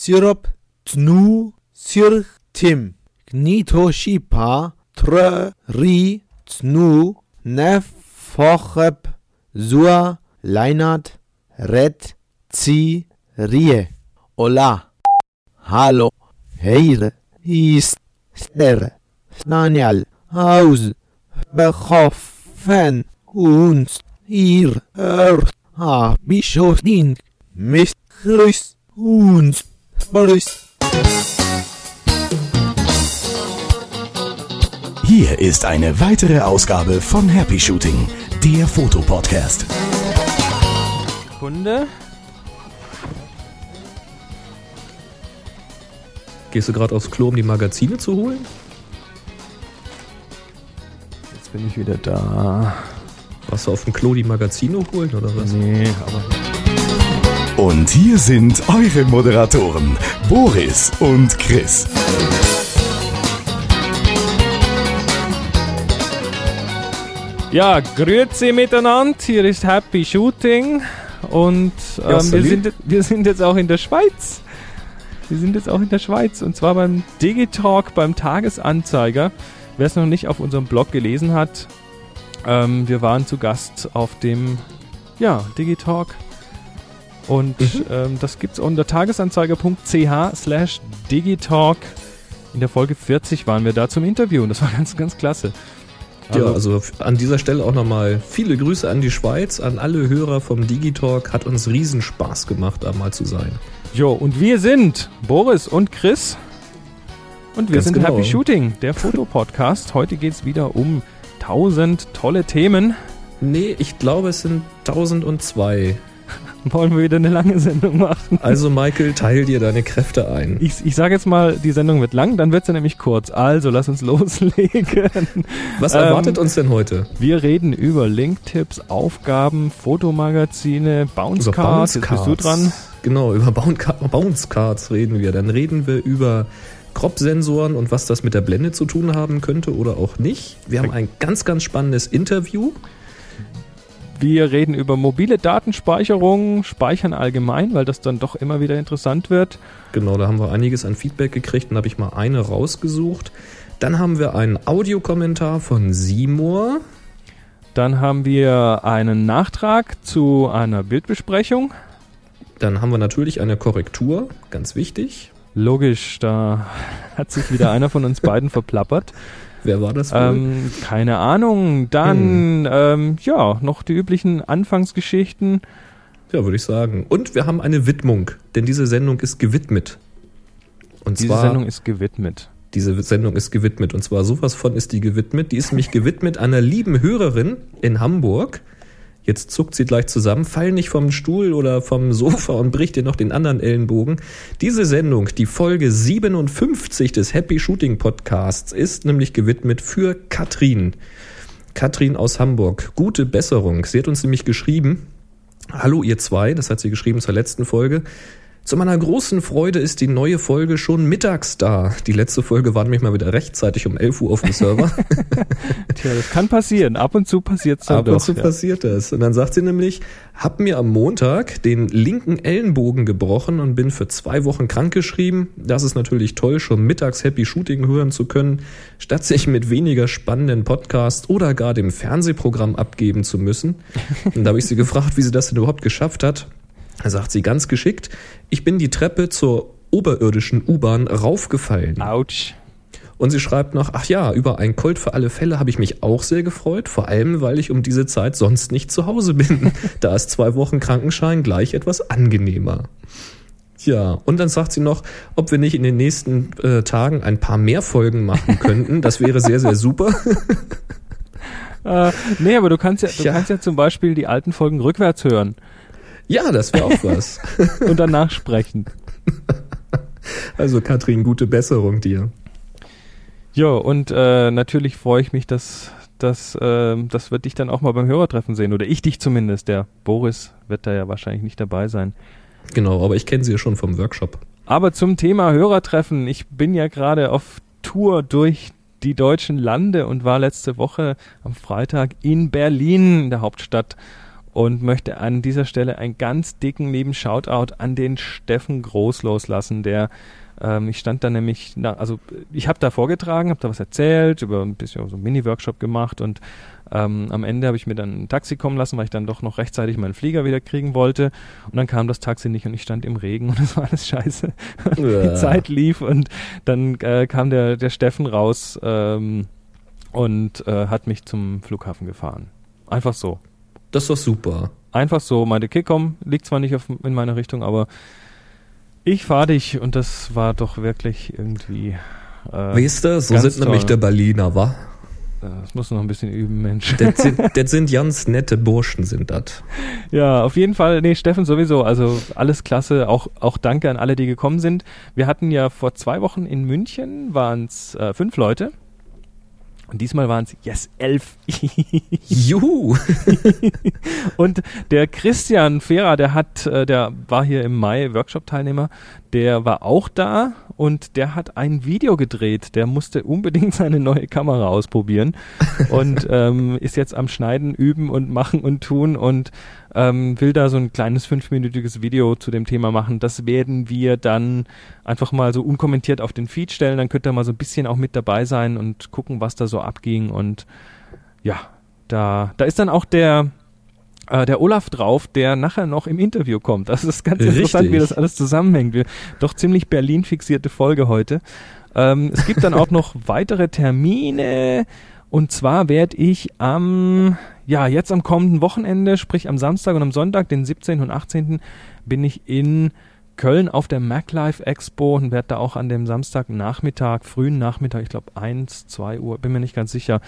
Syrup, Tnu, Sir, Tim. Gnito Shipa, Tre, Ri, Tnu, Nef, Fochep, Sua, Leinat, Red, Zi, Rie. Ola. Hallo. Heire. Ist. Ster. Daniel. Haus. Behoffen. Uns. Ihr. Hört. Ha. Bischofin. Mist. Grüß. Uns. Grüß. Hier ist eine weitere Ausgabe von Happy Shooting, der Fotopodcast. Kunde. Gehst du gerade aufs Klo, um die Magazine zu holen? Jetzt bin ich wieder da. Warst du auf dem Klo die Magazine holen oder was? Nee, aber. Und hier sind eure Moderatoren, Boris und Chris. Ja, grüezi miteinander. Hier ist Happy Shooting. Und ähm, Ja, wir, sind, wir sind jetzt auch in der Schweiz. Wir sind jetzt auch in der Schweiz. Und zwar beim Digitalk, beim Tagesanzeiger. Wer es noch nicht auf unserem Blog gelesen hat, ähm, wir waren zu Gast auf dem ja, Digitalk. Und Mhm. ähm, das gibt's unter tagesanzeiger.ch slash Digitalk. In der Folge 40 waren wir da zum Interview und das war ganz, ganz klasse. ja, also f- an dieser Stelle auch nochmal viele Grüße an die Schweiz, an alle Hörer vom Digitalk. Hat uns riesen Spaß gemacht, da mal zu sein. Jo, und wir sind Boris und Chris. Und wir Ganz sind genau. Happy Shooting, der Fotopodcast. Heute geht's wieder um 1000 tolle Themen. Nee, ich glaube, es sind 1002. Wollen wir wieder eine lange Sendung machen? Also, Michael, teil dir deine Kräfte ein. Ich, ich sage jetzt mal, die Sendung wird lang, dann wird sie nämlich kurz. Also, lass uns loslegen. Was Ähm, erwartet uns denn heute? Wir reden über Linktipps, Aufgaben, Fotomagazine, Bounce Über Cards. Jetzt bist du dran. Genau, über Bounce Ca- Bounce Cards reden wir. Dann reden wir über Crop-Sensoren und was das mit der Blende zu tun haben könnte oder auch nicht. Wir haben ein ganz, ganz spannendes Interview. Wir reden über mobile Datenspeicherung, Speichern allgemein, weil das dann doch immer wieder interessant wird. Genau, da haben wir einiges an Feedback gekriegt und habe ich mal eine rausgesucht. Dann haben wir einen Audiokommentar von Seymour. Dann haben wir einen Nachtrag zu einer Bildbesprechung. Dann haben wir natürlich eine Korrektur, ganz wichtig. Logisch, da hat sich wieder einer von uns beiden verplappert. Wer war das? Ähm, keine Ahnung. Dann, ähm, ja, noch die üblichen Anfangsgeschichten. Ja, würde ich sagen. Und wir haben eine Widmung, denn diese Sendung ist gewidmet. Und Diese zwar Sendung ist gewidmet. Diese Sendung ist gewidmet und zwar sowas von ist die gewidmet. Die ist nämlich gewidmet einer lieben Hörerin in Hamburg. Jetzt zuckt sie gleich zusammen, fall nicht vom Stuhl oder vom Sofa und bricht dir noch den anderen Ellenbogen. Diese Sendung, die Folge 57 des Happy Shooting Podcasts, ist nämlich gewidmet für Katrin. Katrin aus Hamburg. Gute Besserung. Sie hat uns nämlich geschrieben, Hallo ihr zwei, das hat sie geschrieben zur letzten Folge. Zu meiner großen Freude ist die neue Folge schon mittags da. Die letzte Folge war nämlich mal wieder rechtzeitig um 11 Uhr auf dem Server. Tja, das kann passieren. Ab und zu passiert es dann Ab doch. und zu ja. passiert das. Und dann sagt sie nämlich, hab mir am Montag den linken Ellenbogen gebrochen und bin für zwei Wochen krankgeschrieben. Das ist natürlich toll, schon mittags Happy Shooting hören zu können, statt sich mit weniger spannenden Podcasts oder gar dem Fernsehprogramm abgeben zu müssen. Und da habe ich sie gefragt, wie sie das denn überhaupt geschafft hat. Sagt sie ganz geschickt, ich bin die Treppe zur oberirdischen U-Bahn raufgefallen. Autsch. Und sie schreibt noch, ach ja, über ein Colt für alle Fälle habe ich mich auch sehr gefreut, vor allem weil ich um diese Zeit sonst nicht zu Hause bin. da ist zwei Wochen Krankenschein gleich etwas angenehmer. Ja, und dann sagt sie noch, ob wir nicht in den nächsten äh, Tagen ein paar mehr Folgen machen könnten. Das wäre sehr, sehr super. Äh, nee, aber du kannst ja, du Ja. kannst ja zum Beispiel die alten Folgen rückwärts hören Ja, das wäre auch was. und danach sprechen. Also Katrin, gute Besserung dir. Jo, und äh, natürlich freue ich mich, dass, dass, äh, dass wir dich dann auch mal beim Hörertreffen sehen. Oder ich dich zumindest. Der Boris wird da ja wahrscheinlich nicht dabei sein. Genau, aber ich kenne sie ja schon vom Workshop. Aber zum Thema Hörertreffen. Ich bin ja gerade auf Tour durch die deutschen Lande und war letzte Woche am Freitag in Berlin, in der Hauptstadt. Und möchte an dieser Stelle einen ganz dicken lieben Shoutout an den Steffen Groß loslassen, der ähm, ich stand da nämlich, na, also ich habe da vorgetragen, habe da was erzählt, über ein bisschen so einen Mini-Workshop gemacht und ähm, am Ende habe ich mir dann ein Taxi kommen lassen, weil ich dann doch noch rechtzeitig meinen Flieger wieder kriegen wollte. Und dann kam das Taxi nicht und ich stand im Regen und es war alles scheiße. Ja. Die Zeit lief und dann äh, kam der, der Steffen raus ähm, und äh, hat mich zum Flughafen gefahren. Einfach so. Das ist doch super. Einfach so, meinte, okay, komm, liegt zwar nicht auf, in meiner Richtung, aber ich fahre dich und das war doch wirklich irgendwie. Äh, Weißt du, so sind nämlich toll. der Berliner, wa? Das muss noch ein bisschen üben, Mensch. Das sind, das sind ganz nette Burschen, sind das. Ja, auf jeden Fall. Nee, Steffen sowieso. Also alles klasse. Auch, auch danke an alle, die gekommen sind. Wir hatten ja vor zwei Wochen in München waren es äh, fünf Leute. Und diesmal waren es, yes, elf. Juhu! Und der Christian Fehrer, der hat, äh, der war hier im Mai Workshop-Teilnehmer, der war auch da und der hat ein Video gedreht. Der musste unbedingt seine neue Kamera ausprobieren und ähm, ist jetzt am Schneiden, üben und machen und tun und ähm, will da so ein kleines fünfminütiges Video zu dem Thema machen. Das werden wir dann einfach mal so unkommentiert auf den Feed stellen. Dann könnt ihr mal so ein bisschen auch mit dabei sein und gucken, was da so abging und ja, da, da ist dann auch der, äh, der Olaf drauf, der nachher noch im Interview kommt. Das ist ganz interessant, Richtig. wie das alles zusammenhängt. Wir, doch ziemlich Berlin fixierte Folge heute. Ähm, es gibt dann auch noch weitere Termine. Und zwar werde ich am, ja, jetzt am kommenden Wochenende, sprich am Samstag und am Sonntag, den 17. und 18. bin ich in Köln auf der MacLife Expo und werde da auch an dem Samstagnachmittag, frühen Nachmittag, ich glaube 1, 2 Uhr, bin mir nicht ganz sicher,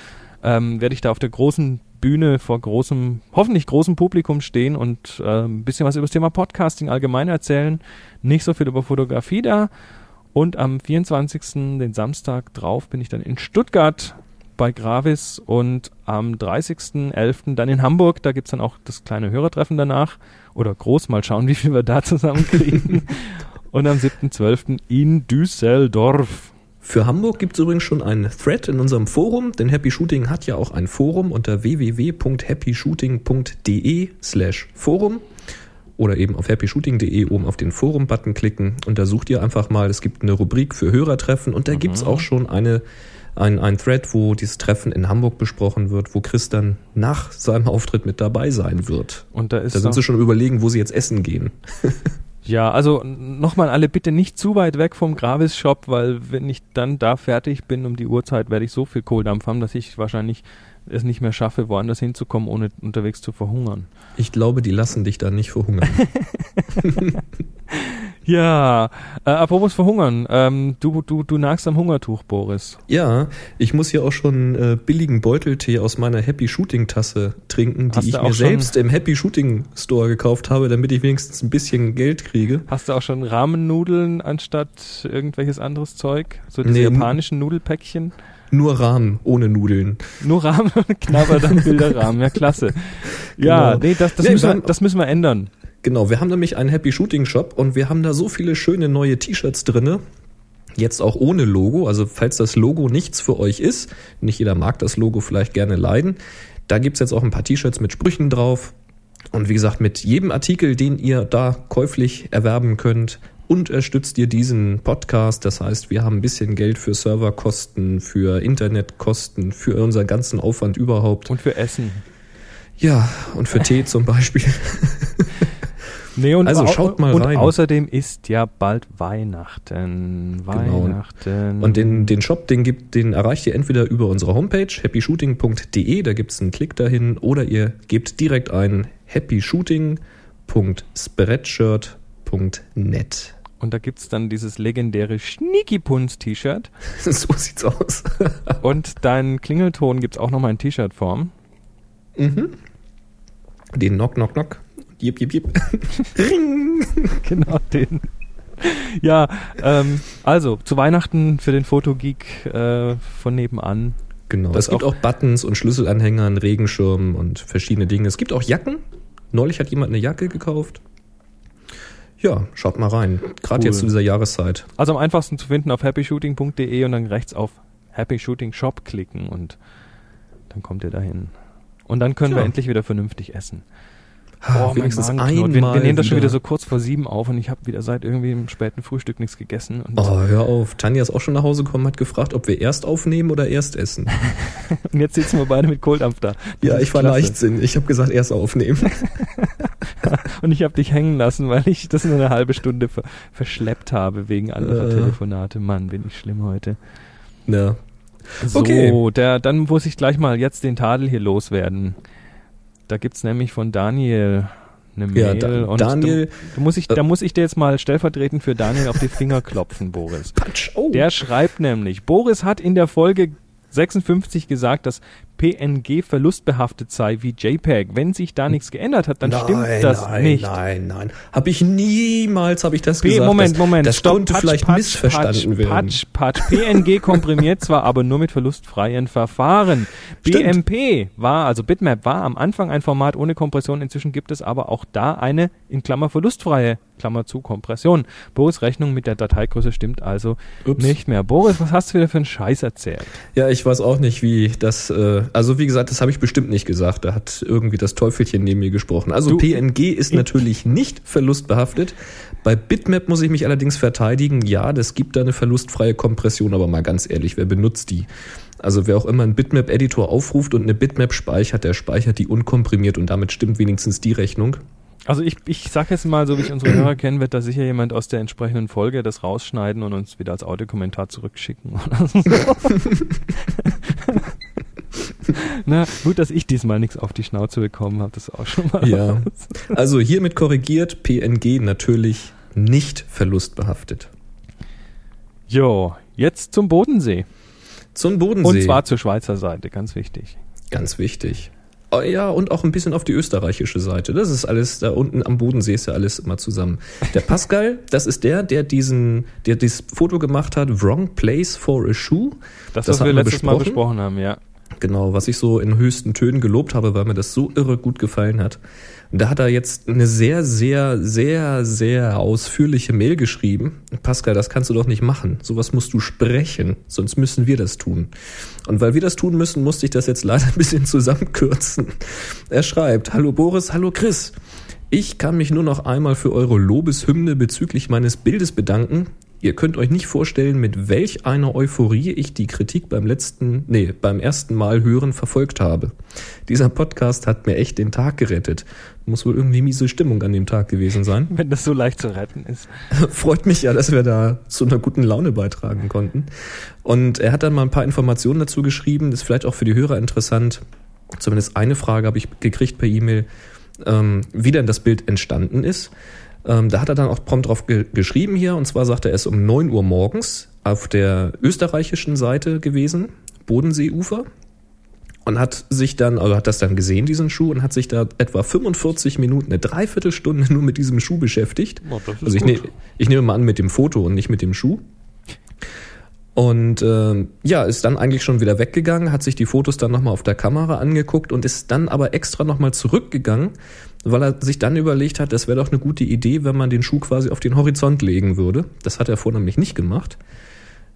ähm, werde ich da auf der großen Bühne vor großem, hoffentlich großem Publikum stehen und äh, ein bisschen was über das Thema Podcasting allgemein erzählen. Nicht so viel über Fotografie da. Und am 24. den Samstag drauf bin ich dann in Stuttgart bei Gravis und am 30.11. dann in Hamburg. Da gibt's dann auch das kleine Hörertreffen danach. Oder groß, mal schauen, wie viel wir da zusammenkriegen. und am 7.12. in Düsseldorf. Für Hamburg gibt es übrigens schon einen Thread in unserem Forum, denn Happy Shooting hat ja auch ein Forum unter www.happyshooting.de slash Forum oder eben auf happyshooting.de oben auf den Forum-Button klicken und da sucht ihr einfach mal, es gibt eine Rubrik für Hörertreffen und da gibt's auch schon eine, ein, ein Thread, wo dieses Treffen in Hamburg besprochen wird, wo Chris dann nach seinem Auftritt mit dabei sein wird. Und da ist Da sind sie schon überlegen, wo sie jetzt essen gehen. Ja, also nochmal alle bitte nicht zu weit weg vom Gravis-Shop, weil wenn ich dann da fertig bin um die Uhrzeit, werde ich so viel Kohldampf haben, dass ich wahrscheinlich es nicht mehr schaffe, woanders hinzukommen, ohne unterwegs zu verhungern. Ich glaube, die lassen dich da nicht verhungern. Ja, äh, apropos verhungern, ähm, du, du, du nagst am Hungertuch, Boris. Ja, ich muss hier auch schon äh, billigen Beuteltee aus meiner Happy Shooting Tasse trinken, Hast die ich auch mir selbst im Happy Shooting Store gekauft habe, damit ich wenigstens ein bisschen Geld kriege. Hast du auch schon Rahmennudeln anstatt irgendwelches anderes Zeug? So diese Nee, japanischen Nudelpäckchen? Nur Rahmen, ohne Nudeln. Nur Rahmen und knabber dann Bilderrahmen. Ja, klasse. Ja, Genau. nee, das, das, Nee, müssen wir wir, haben- das müssen wir ändern. Genau, wir haben nämlich einen Happy Shooting Shop und wir haben da so viele schöne neue T-Shirts drinne. Jetzt auch ohne Logo, also falls das Logo nichts für euch ist, nicht jeder mag das Logo vielleicht gerne leiden, da gibt's jetzt auch ein paar T-Shirts mit Sprüchen drauf. Und wie gesagt, mit jedem Artikel, den ihr da käuflich erwerben könnt, unterstützt ihr diesen Podcast. Das heißt, wir haben ein bisschen Geld für Serverkosten, für Internetkosten, für unseren ganzen Aufwand überhaupt. Und für Essen. Ja, und für Tee zum Beispiel. Nee, und Also au- schaut mal und rein. außerdem ist ja bald Weihnachten. Genau. Weihnachten. Und den, den Shop, den, gibt, den erreicht ihr entweder über unsere Homepage happyshooting.de, da gibt's einen Klick dahin, oder ihr gebt direkt ein happyshooting.spreadshirt.net. Und da gibt's dann dieses legendäre Schnicki-Punz-T-Shirt. so sieht's aus. Und dein Klingelton gibt's auch nochmal in T-Shirt-Form. mhm. Den Knock, Knock, Knock. Jip, jip, jip. Ring. Genau den. Ja, ähm, also zu Weihnachten für den Fotogeek äh, von nebenan. Genau. Das es gibt auch- auch Buttons und Schlüsselanhänger, einen Regenschirm und verschiedene Dinge. Es gibt auch Jacken. Neulich hat jemand eine Jacke gekauft. Ja, schaut mal rein. Gerade Cool. jetzt zu dieser Jahreszeit. Also am einfachsten zu finden auf happyshooting.de und dann rechts auf Happy Shooting Shop klicken und dann kommt ihr dahin. Und dann können wir Tja. endlich wieder vernünftig essen. Oh, wenigstens einmal wir, wir nehmen das schon wieder- so kurz vor sieben auf und ich habe wieder seit irgendwie im späten Frühstück nichts gegessen. Oh, hör auf. Tanja ist auch schon nach Hause gekommen, hat gefragt, ob wir erst aufnehmen oder erst essen. und jetzt sitzen wir beide mit Kohldampf da. Das Ja, ich war klasse. Leichtsinn. Ich habe gesagt, erst aufnehmen. Und ich habe dich hängen lassen, weil ich das nur eine halbe Stunde ver verschleppt habe wegen anderer Äh. Telefonate. Mann, bin ich schlimm heute. Ja. So, Okay. der, dann muss ich gleich mal jetzt den Tadel hier loswerden. Da gibt's nämlich von Daniel eine Mail. Ja, da, und Daniel, Da, da, muss ich, da muss ich dir jetzt mal stellvertretend für Daniel auf die Finger klopfen, Boris. Patsch, oh. Der schreibt nämlich, Boris hat in der Folge 56 gesagt, dass PNG verlustbehaftet sei wie JPEG. Wenn sich da nichts geändert hat, dann stimmt das nein, nicht. Nein, nein, Habe ich niemals, habe ich das P gesagt. Moment, Moment. Das stopp, konnte Patsch, vielleicht Patsch, missverstanden Patsch, werden. Patsch, Patsch. PNG komprimiert zwar, aber nur mit verlustfreien Verfahren. Stimmt. BMP war, also Bitmap war am Anfang ein Format ohne Kompression. Inzwischen gibt es aber auch da eine, in Klammer verlustfreie, Klammer zu, Kompression. Boris Rechnung mit der Dateigröße stimmt also Ups. nicht mehr. Boris, was hast du wieder für einen Scheiß erzählt? Ja, ich weiß auch nicht, wie das. Äh, also wie gesagt, das habe ich bestimmt nicht gesagt. Da hat irgendwie das Teufelchen neben mir gesprochen. Also Du- PNG ist ich- natürlich nicht verlustbehaftet. Bei Bitmap muss ich mich allerdings verteidigen. Ja, das gibt da eine verlustfreie Kompression, aber mal ganz ehrlich, wer benutzt die? Also wer auch immer einen Bitmap-Editor aufruft und eine Bitmap speichert, der speichert die unkomprimiert und damit stimmt wenigstens die Rechnung. Also ich, ich sag jetzt mal, so wie ich unsere Hörer kenne, wird da sicher jemand aus der entsprechenden Folge das rausschneiden und uns wieder als Audiokommentar zurückschicken oder so. Na, gut, dass ich diesmal nichts auf die Schnauze bekommen habe, das ist auch schon mal Ja. was. Also hiermit korrigiert, PNG natürlich nicht verlustbehaftet. Jo, jetzt zum Bodensee. Zum Bodensee. Und zwar zur Schweizer Seite, ganz wichtig. Ganz wichtig. Oh ja, und auch ein bisschen auf die österreichische Seite. Das ist alles, da unten am Bodensee ist ja alles immer zusammen. Der Pascal, das ist der, der diesen, der dieses Foto gemacht hat, Wrong Place for a Shoe. Das, Das was wir letztes Mal besprochen. besprochen haben, ja. Genau, was ich so in höchsten Tönen gelobt habe, weil mir das so irre gut gefallen hat. Da hat er jetzt eine sehr, sehr, sehr, sehr ausführliche Mail geschrieben. Pascal, das kannst du doch nicht machen. Sowas musst du sprechen, sonst müssen wir das tun. Und weil wir das tun müssen, musste ich das jetzt leider ein bisschen zusammenkürzen. Er schreibt, hallo Boris, hallo Chris. Ich kann mich nur noch einmal für eure Lobeshymne bezüglich meines Bildes bedanken. Ihr könnt euch nicht vorstellen, mit welch einer Euphorie ich die Kritik beim letzten, nee, beim ersten Mal hören verfolgt habe. Dieser Podcast hat mir echt den Tag gerettet. Muss wohl irgendwie miese Stimmung an dem Tag gewesen sein. Wenn das so leicht zu retten ist. Freut mich ja, dass wir da zu einer guten Laune beitragen konnten. Und er hat dann mal ein paar Informationen dazu geschrieben, ist vielleicht auch für die Hörer interessant. Zumindest eine Frage habe ich gekriegt per E-Mail, ähm, wie denn das Bild entstanden ist. Ähm, da hat er dann auch prompt drauf ge geschrieben hier, und zwar sagt er, er ist um 9 Uhr morgens auf der österreichischen Seite gewesen, Bodenseeufer, und hat sich dann, also hat das dann gesehen, diesen Schuh, und hat sich da etwa 45 Minuten, eine Dreiviertelstunde nur mit diesem Schuh beschäftigt. Oh, Also ich, ne, ich nehme mal an mit dem Foto und nicht mit dem Schuh. Und ähm, ja, ist dann eigentlich schon wieder weggegangen, hat sich die Fotos dann nochmal auf der Kamera angeguckt und ist dann aber extra nochmal zurückgegangen, weil er sich dann überlegt hat, das wäre doch eine gute Idee, wenn man den Schuh quasi auf den Horizont legen würde. Das hat er vorher nämlich nicht gemacht.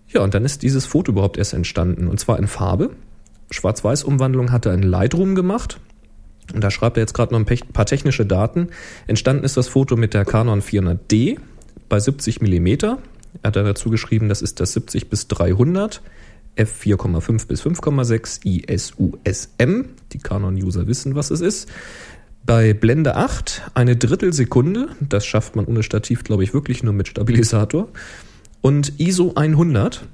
Ja, und dann ist dieses Foto überhaupt erst entstanden. Und zwar in Farbe. Schwarz-Weiß-Umwandlung hat er in Lightroom gemacht. Und da schreibt er jetzt gerade noch ein paar technische Daten. Entstanden ist das Foto mit der Canon 400D bei 70 Millimeter. Er hat dann dazu geschrieben, das ist das 70 bis 300, f4,5 bis 5,6, ISUSM. Die Canon-User wissen, was es ist. Bei Blende 8 eine Drittelsekunde. Das schafft man ohne Stativ, glaube ich, wirklich nur mit Stabilisator. Und ISO 100.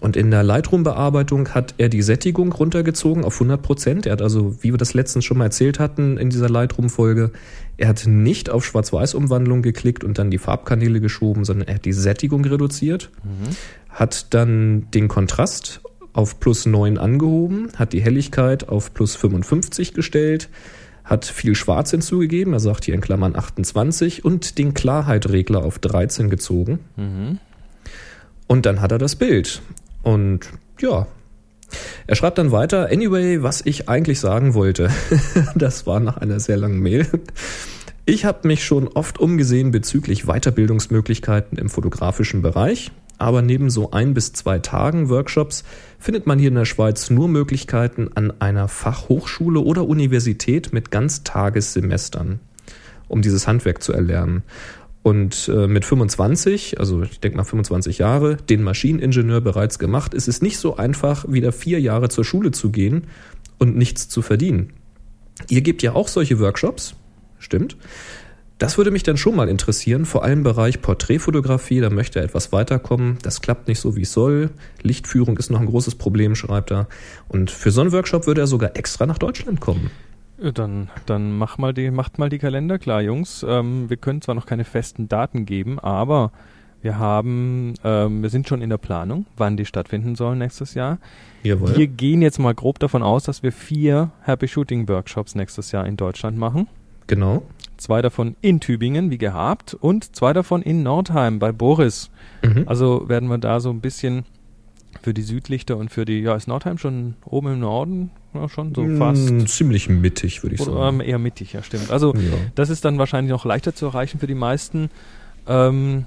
Und in der Lightroom-Bearbeitung hat er die Sättigung runtergezogen auf 100 Prozent. Er hat also, wie wir das letztens schon mal erzählt hatten in dieser Lightroom-Folge, er hat nicht auf Schwarz-Weiß-Umwandlung geklickt und dann die Farbkanäle geschoben, sondern er hat die Sättigung reduziert, hat dann den Kontrast auf plus 9 angehoben, hat die Helligkeit auf plus 55 gestellt, hat viel Schwarz hinzugegeben, er sagt hier in Klammern 28 und den Klarheitregler auf 13 gezogen. Mhm. Und dann hat er das Bild. Und ja. Er schreibt dann weiter, anyway, was ich eigentlich sagen wollte. das war nach einer sehr langen Mail. Ich habe mich schon oft umgesehen bezüglich Weiterbildungsmöglichkeiten im fotografischen Bereich. aber neben so ein bis zwei Tagen Workshops findet man hier in der Schweiz nur Möglichkeiten an einer Fachhochschule oder Universität mit Ganztagessemestern, um dieses Handwerk zu erlernen. Und äh, mit 25, also ich denke mal 25 Jahre, den Maschineningenieur bereits gemacht, ist es nicht so einfach, wieder vier Jahre zur Schule zu gehen und nichts zu verdienen. Ihr gebt ja auch solche Workshops, stimmt. Das würde mich dann schon mal interessieren, vor allem im Bereich Porträtfotografie, da möchte er etwas weiterkommen. Das klappt nicht so, wie es soll. Lichtführung ist noch ein großes Problem, schreibt er. Und für so einen Workshop würde er sogar extra nach Deutschland kommen. Dann, dann mach mal die, macht mal die Kalender klar, Jungs. Ähm, wir können zwar noch keine festen Daten geben, aber wir haben, ähm, wir sind schon in der Planung, wann die stattfinden sollen nächstes Jahr. Jawohl. Wir gehen jetzt mal grob davon aus, dass wir vier Happy Shooting Workshops nächstes Jahr in Deutschland machen. Genau. Zwei davon in Tübingen, wie gehabt, und zwei davon in Nordheim bei Boris. Mhm. Also werden wir da so ein bisschen für die Südlichter und für die, ja, ist Nordheim schon oben im Norden? Ja, schon so fast. Mm, ziemlich mittig, würde ich Oder sagen. ähm, eher mittig, ja, stimmt. Also Ja. das ist dann wahrscheinlich noch leichter zu erreichen für die meisten. Ähm,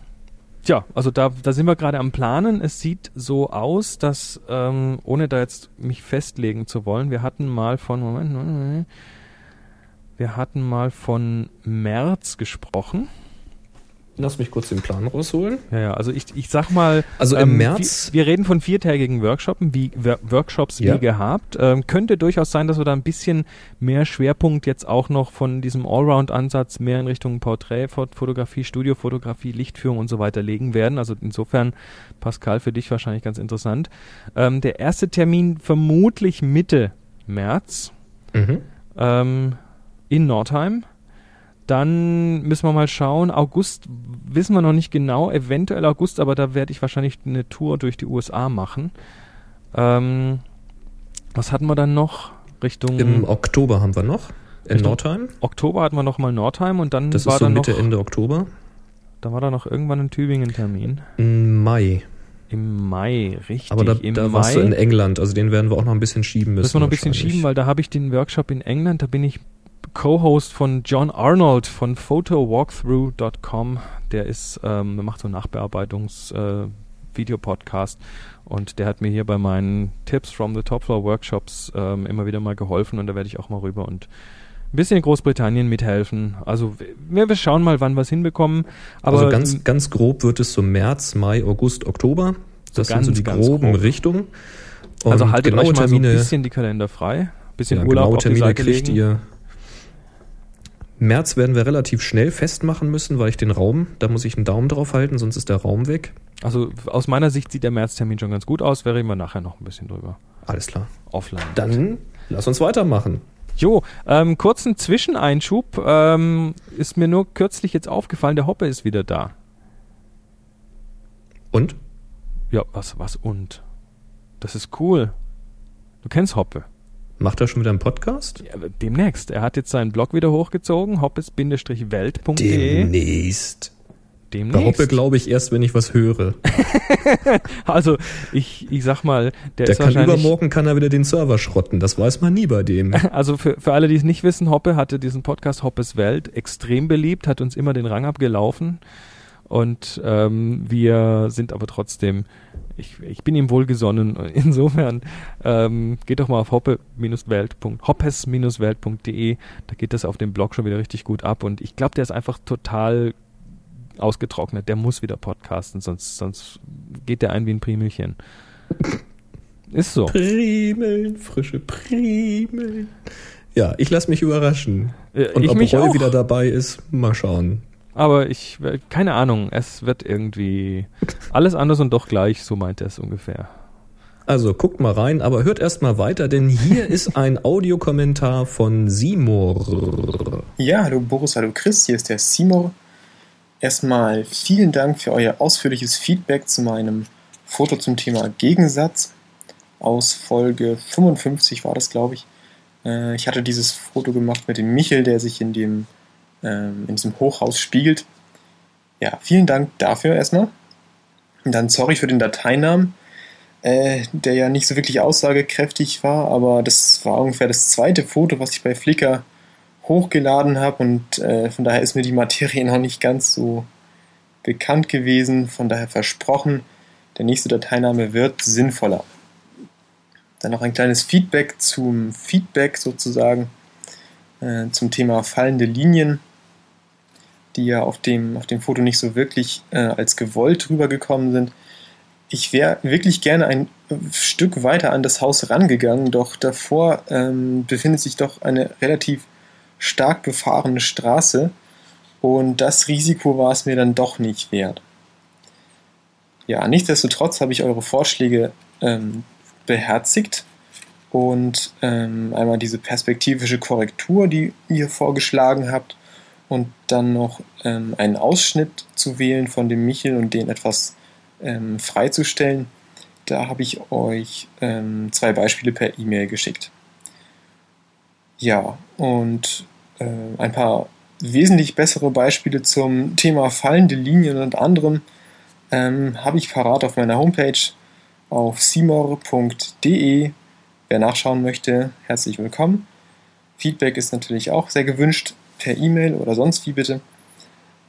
tja, also da, da sind wir gerade am Planen. Es sieht so aus, dass, ähm, ohne da jetzt mich festlegen zu wollen, wir hatten mal von, Moment, Moment, wir hatten mal von März gesprochen. Lass mich kurz den Plan rausholen. Ja, ja, also ich, ich sag mal, Also im ähm, März- Wir, wir reden von viertägigen Workshops, wie, Wor- Workshops Ja. wie gehabt. Ähm, könnte durchaus sein, dass wir da ein bisschen mehr Schwerpunkt jetzt auch noch von diesem Allround-Ansatz mehr in Richtung Porträtfotografie, Studiofotografie, Lichtführung und so weiter legen werden. Also insofern, Pascal, für dich wahrscheinlich ganz interessant. Ähm, der erste Termin vermutlich Mitte März Mhm. ähm, in Nordheim. Dann müssen wir mal schauen. August wissen wir noch nicht genau, eventuell August, aber da werde ich wahrscheinlich eine Tour durch die USA machen. Ähm, was hatten wir dann noch? Richtung Im Oktober haben wir noch in Richtung- Nordheim. Oktober hatten wir noch mal Nordheim und dann Das war ist so dann Mitte, noch, Ende Oktober. da war da noch irgendwann ein Tübingen-Termin. Im Mai. Im Mai, richtig. Aber da, Im da Mai warst du in England, also den werden wir auch noch ein bisschen schieben müssen. müssen wir noch ein bisschen schieben, weil da habe ich den Workshop in England, da bin ich Co-Host von John Arnold von photowalkthrough.com. Der ist, ähm, der macht so Nachbearbeitungs äh, und der hat mir hier bei meinen Tips from the Top Floor Workshops ähm, immer wieder mal geholfen und da werde ich auch mal rüber und ein bisschen in Großbritannien mithelfen. Also wir, wir schauen mal, wann wir es hinbekommen. Aber also ganz, ganz grob wird es so März, Mai, August, Oktober. Das sind so ganz, die ganz groben grob. Richtungen. also Und haltet genaue euch mal so ein Termine, bisschen die Kalender frei. Bisschen ja, Urlaub die Termine kriegt ihr. März werden wir relativ schnell festmachen müssen, weil ich den Raum, da muss ich einen Daumen drauf halten, sonst ist der Raum weg. Also aus meiner Sicht sieht der Märztermin schon ganz gut aus. Wir reden wir nachher noch ein bisschen drüber. Alles klar. Offline. Dann lass uns weitermachen. Jo, ähm, kurzen Zwischeneinschub. Ähm, ist mir nur kürzlich jetzt aufgefallen, der Hoppe ist wieder da. Und? Ja, was, was und? Das ist cool. Du kennst Hoppe. Macht er schon wieder einen Podcast? Ja, demnächst. Er hat jetzt seinen Blog wieder hochgezogen, hoppes-welt.de. Demnächst. Bei Demnächst. Hoppe glaube ich erst, wenn ich was höre. Also, ich, ich sag mal, der, Der ist kann wahrscheinlich... übermorgen kann er wieder den Server schrotten. Das weiß man nie bei dem. Also für, für alle, die es nicht wissen, Hoppe hatte diesen Podcast Hoppes Welt extrem beliebt, hat uns immer den Rang abgelaufen. Und ähm, wir sind aber trotzdem, ich, ich bin ihm wohlgesonnen. Insofern ähm, geht doch mal auf hoppes-welt.de. Da geht das auf dem Blog schon wieder richtig gut ab. Und ich glaube, der ist einfach total ausgetrocknet. Der muss wieder podcasten, sonst, sonst geht der ein wie ein Primelchen. Ist so. Primeln, frische Primeln. Ja, ich lasse mich überraschen. Äh, Und ich ob Roy auch. wieder dabei ist, mal schauen. Aber ich, keine Ahnung, es wird irgendwie alles anders und doch gleich, so meint er es ungefähr. Also guckt mal rein, aber hört erst mal weiter, denn hier ist ein Audiokommentar von Simor. Ja, hallo Boris, hallo Chris, hier ist der Simor. Erstmal vielen Dank für euer ausführliches Feedback zu meinem Foto zum Thema Gegensatz. Aus Folge 55 war das, glaube ich. Äh, Ich hatte dieses Foto gemacht mit dem Michel, der sich in, dem, ähm, in diesem Hochhaus spiegelt. Ja, vielen Dank dafür erstmal. Und dann sorry für den Dateinamen, äh, der ja nicht so wirklich aussagekräftig war, aber das war ungefähr das zweite Foto, was ich bei Flickr hochgeladen habe und äh, von daher ist mir die Materie noch nicht ganz so bekannt gewesen. Von daher versprochen, der nächste Dateiname wird sinnvoller. Dann noch ein kleines Feedback zum Feedback sozusagen äh, zum Thema fallende Linien, die ja auf dem, auf dem Foto nicht so wirklich äh, als gewollt rübergekommen sind. Ich wäre wirklich gerne ein Stück weiter an das Haus rangegangen, doch davor ähm, befindet sich doch eine relativ stark befahrene Straße und das Risiko war es mir dann doch nicht wert. Ja, nichtsdestotrotz habe ich eure Vorschläge ähm, beherzigt und ähm, einmal diese perspektivische Korrektur, die ihr vorgeschlagen habt und dann noch ähm, einen Ausschnitt zu wählen von dem Michel und den etwas ähm, freizustellen. Da habe ich euch ähm, zwei Beispiele per E-Mail geschickt. Ja, und äh, ein paar wesentlich bessere Beispiele zum Thema fallende Linien und anderem ähm, habe ich parat auf meiner Homepage auf simor.de. Wer nachschauen möchte, herzlich willkommen. Feedback ist natürlich auch sehr gewünscht, per E-Mail oder sonst wie bitte.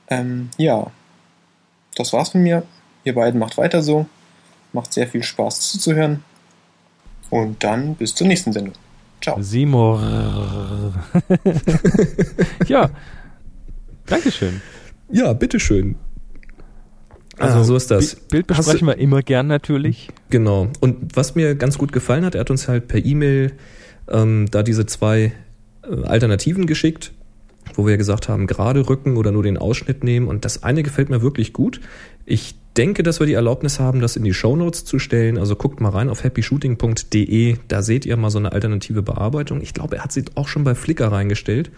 Ähm, ja, das war's von mir. Ihr beiden macht weiter so. Macht sehr viel Spaß zuzuhören. Und dann bis zur nächsten Sendung. Ciao. Simor. ja, Dankeschön. Ja, bitteschön. Also, ah, so ist das. Bild besprechen wir immer gern natürlich. Genau. Und was mir ganz gut gefallen hat, er hat uns halt per E-Mail ähm, da diese zwei äh, Alternativen geschickt, wo wir gesagt haben, gerade rücken oder nur den Ausschnitt nehmen. Und das eine gefällt mir wirklich gut. Ich denke, dass wir die Erlaubnis haben, das in die Show Notes zu stellen. Also guckt mal rein auf happyshooting.de. Da seht ihr mal so eine alternative Bearbeitung. Ich glaube, er hat sie auch schon bei Flickr reingestellt.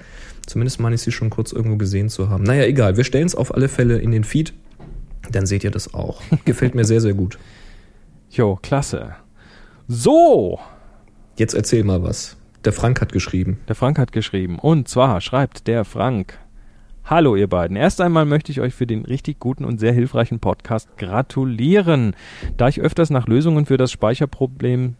Zumindest meine ich sie schon kurz irgendwo gesehen zu haben. Naja, egal. Wir stellen es auf alle Fälle in den Feed dann seht ihr das auch. Gefällt mir sehr, sehr gut. Jo, klasse. So. Jetzt erzähl mal was. Der Frank hat geschrieben. Der Frank hat geschrieben. Und zwar schreibt der Frank. Hallo ihr beiden. Erst einmal möchte ich euch für den richtig guten und sehr hilfreichen Podcast gratulieren. Da ich öfters nach Lösungen für das Speicherproblem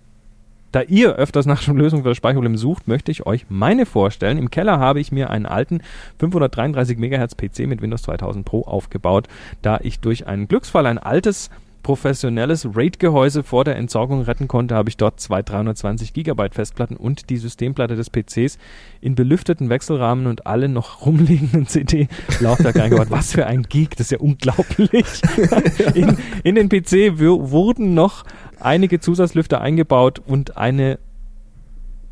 da ihr öfters nach Lösungen für das Speicherproblem sucht, möchte ich euch meine vorstellen. Im Keller habe ich mir einen alten 533 MHz PC mit Windows 2000 Pro aufgebaut, da ich durch einen Glücksfall ein altes professionelles RAID-Gehäuse vor der Entsorgung retten konnte, habe ich dort zwei 320 GB Festplatten und die Systemplatte des PCs in belüfteten Wechselrahmen und alle noch rumliegenden CD-Laufwerke eingebaut. Was für ein Geek, das ist ja unglaublich. in, in den PC wurden noch einige Zusatzlüfter eingebaut und eine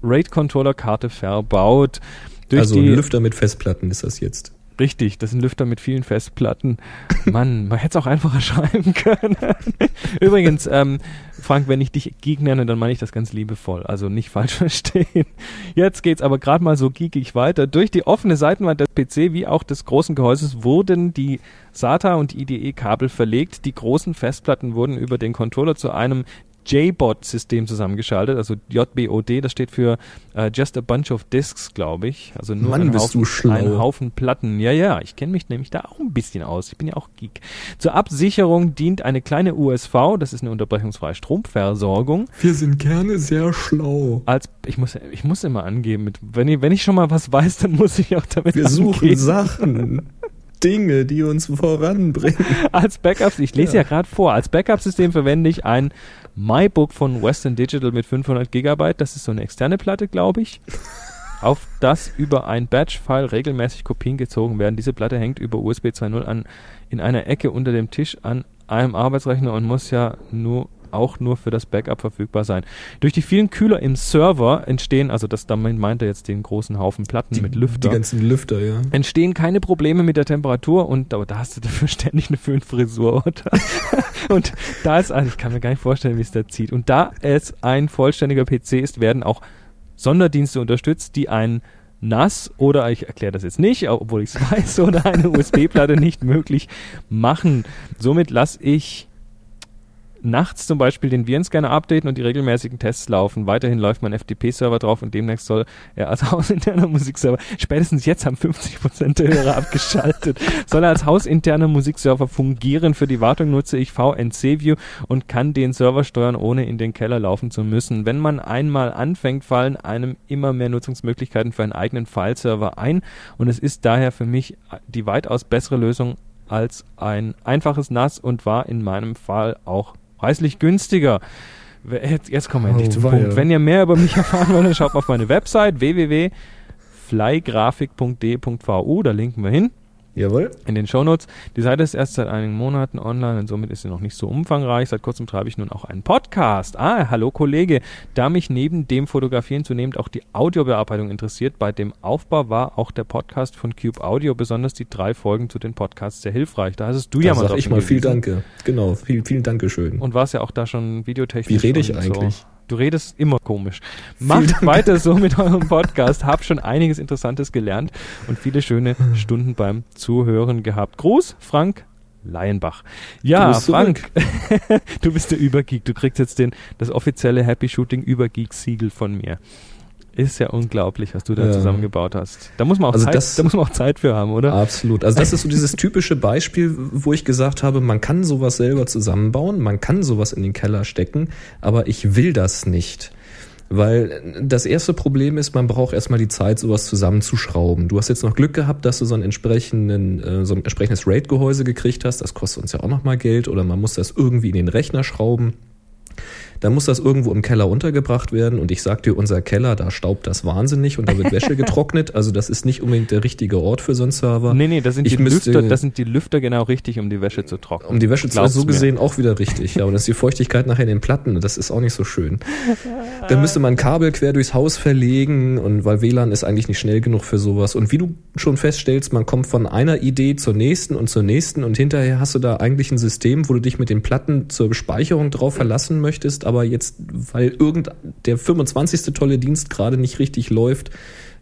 RAID-Controller-Karte verbaut. Durch also die, Lüfter mit Festplatten ist das jetzt. Richtig, das sind Lüfter mit vielen Festplatten. Mann, man hätte es auch einfacher schreiben können. Übrigens, ähm, Frank, wenn ich dich Geek nenne, dann meine ich das ganz liebevoll. Also nicht falsch verstehen. Jetzt geht's aber gerade mal so geekig weiter. Durch die offene Seitenwand des PC wie auch des großen Gehäuses wurden die SATA und IDE-Kabel verlegt. Die großen Festplatten wurden über den Controller zu einem JBOD-System zusammengeschaltet, also JBOD, das steht für uh, Just a Bunch of Disks, glaube ich. Also nur Mann, ein, bist Haufen, du schlau. ein Haufen Platten. Ja, ja, ich kenne mich nämlich da auch ein bisschen aus. Ich bin ja auch Geek. Zur Absicherung dient eine kleine USV, das ist eine unterbrechungsfreie Stromversorgung. Wir sind gerne sehr schlau. Als ich muss ich muss immer angeben, mit, wenn, ich, wenn ich schon mal was weiß, dann muss ich auch damit Wir angeben. suchen Sachen. Dinge, die uns voranbringen. Als Backup, ich lese ja, ja gerade vor, als Backup-System verwende ich ein MyBook von Western Digital mit 500 Gigabyte. Das ist so eine externe Platte, glaube ich. auf das über ein Batch-File regelmäßig Kopien gezogen werden. Diese Platte hängt über USB 2.0 an in einer Ecke unter dem Tisch an einem Arbeitsrechner und muss ja nur auch nur für das Backup verfügbar sein. Durch die vielen Kühler im Server entstehen, also das damit meint er jetzt den großen Haufen Platten die, mit Lüfter. Die ganzen Lüfter, ja. Entstehen keine Probleme mit der Temperatur und aber da hast du dafür ständig eine Föhnfrisur, oder? und da ist, also ich kann mir gar nicht vorstellen, wie es da zieht. Und da es ein vollständiger PC ist, werden auch Sonderdienste unterstützt, die ein NAS oder ich erkläre das jetzt nicht, obwohl ich es weiß, oder eine USB-Platte nicht möglich machen. Somit lasse ich nachts zum Beispiel den Virenscanner updaten und die regelmäßigen Tests laufen. Weiterhin läuft mein FTP-Server drauf und demnächst soll er als hausinterner Musikserver, spätestens jetzt haben 50% der Hörer abgeschaltet, soll er als hausinterner Musikserver fungieren. Für die Wartung nutze ich VNC-View und kann den Server steuern, ohne in den Keller laufen zu müssen. Wenn man einmal anfängt, fallen einem immer mehr Nutzungsmöglichkeiten für einen eigenen File-Server ein und es ist daher für mich die weitaus bessere Lösung als ein einfaches NAS und war in meinem Fall auch preislich günstiger. Jetzt, jetzt kommen wir endlich Oh, zum weia. Punkt. Wenn ihr mehr über mich erfahren wollt, dann schaut mal auf meine Website www.flygrafik.de.vu, da linken wir hin Jawohl. in den Shownotes. Die Seite ist erst seit einigen Monaten online und somit ist sie noch nicht so umfangreich. Seit kurzem treibe ich nun auch einen Podcast. Ah, hallo Kollege. Da mich neben dem Fotografieren zunehmend auch die Audiobearbeitung interessiert, bei dem Aufbau war auch der Podcast von Cube Audio, besonders die drei Folgen zu den Podcasts, sehr hilfreich. Da hast du ja Da mal sag ich mal viel. Danke. Genau, viel, vielen Dankeschön. Und warst ja auch da schon videotechnisch. Wie rede ich eigentlich? So. Du redest immer komisch. Macht weiter so mit eurem Podcast. Hab schon einiges Interessantes gelernt und viele schöne Stunden beim Zuhören gehabt. Gruß, Frank Leienbach. Ja, Gruß Frank, du bist der Übergeek. Du kriegst jetzt den, das offizielle Happy Shooting Übergeek-Siegel von mir. Ist ja unglaublich, was du da Ja. zusammengebaut hast. Da muss man auch Also Zeit, das- da muss man auch Zeit für haben, oder? Absolut. Also das ist so dieses typische Beispiel, wo ich gesagt habe, man kann sowas selber zusammenbauen, man kann sowas in den Keller stecken, aber ich will das nicht. Weil das erste Problem ist, man braucht erstmal die Zeit, sowas zusammenzuschrauben. Du hast jetzt noch Glück gehabt, dass du so, einen entsprechenden, äh, so ein entsprechendes RAID-Gehäuse gekriegt hast. Das kostet uns ja auch nochmal Geld. Oder man muss das irgendwie in den Rechner schrauben. Dann muss das irgendwo im Keller untergebracht werden. Und ich sag dir, unser Keller, da staubt das wahnsinnig und da wird Wäsche getrocknet. Also das ist nicht unbedingt der richtige Ort für so einen Server. Nee, nee, das sind, Ich die müsste- Lüfter, das sind die Lüfter genau richtig, um die Wäsche zu trocknen. Um die Wäsche zu Glaub's so mir. gesehen auch wieder richtig. Ja, und das ist die Feuchtigkeit nachher in den Platten. Das ist auch nicht so schön. Dann müsste man Kabel quer durchs Haus verlegen und weil WLAN ist eigentlich nicht schnell genug für sowas. Und wie du schon feststellst, man kommt von einer Idee zur nächsten und zur nächsten und hinterher hast du da eigentlich ein System, wo du dich mit den Platten zur Speicherung drauf verlassen möchtest, aber jetzt, weil irgend der 25. tolle Dienst gerade nicht richtig läuft,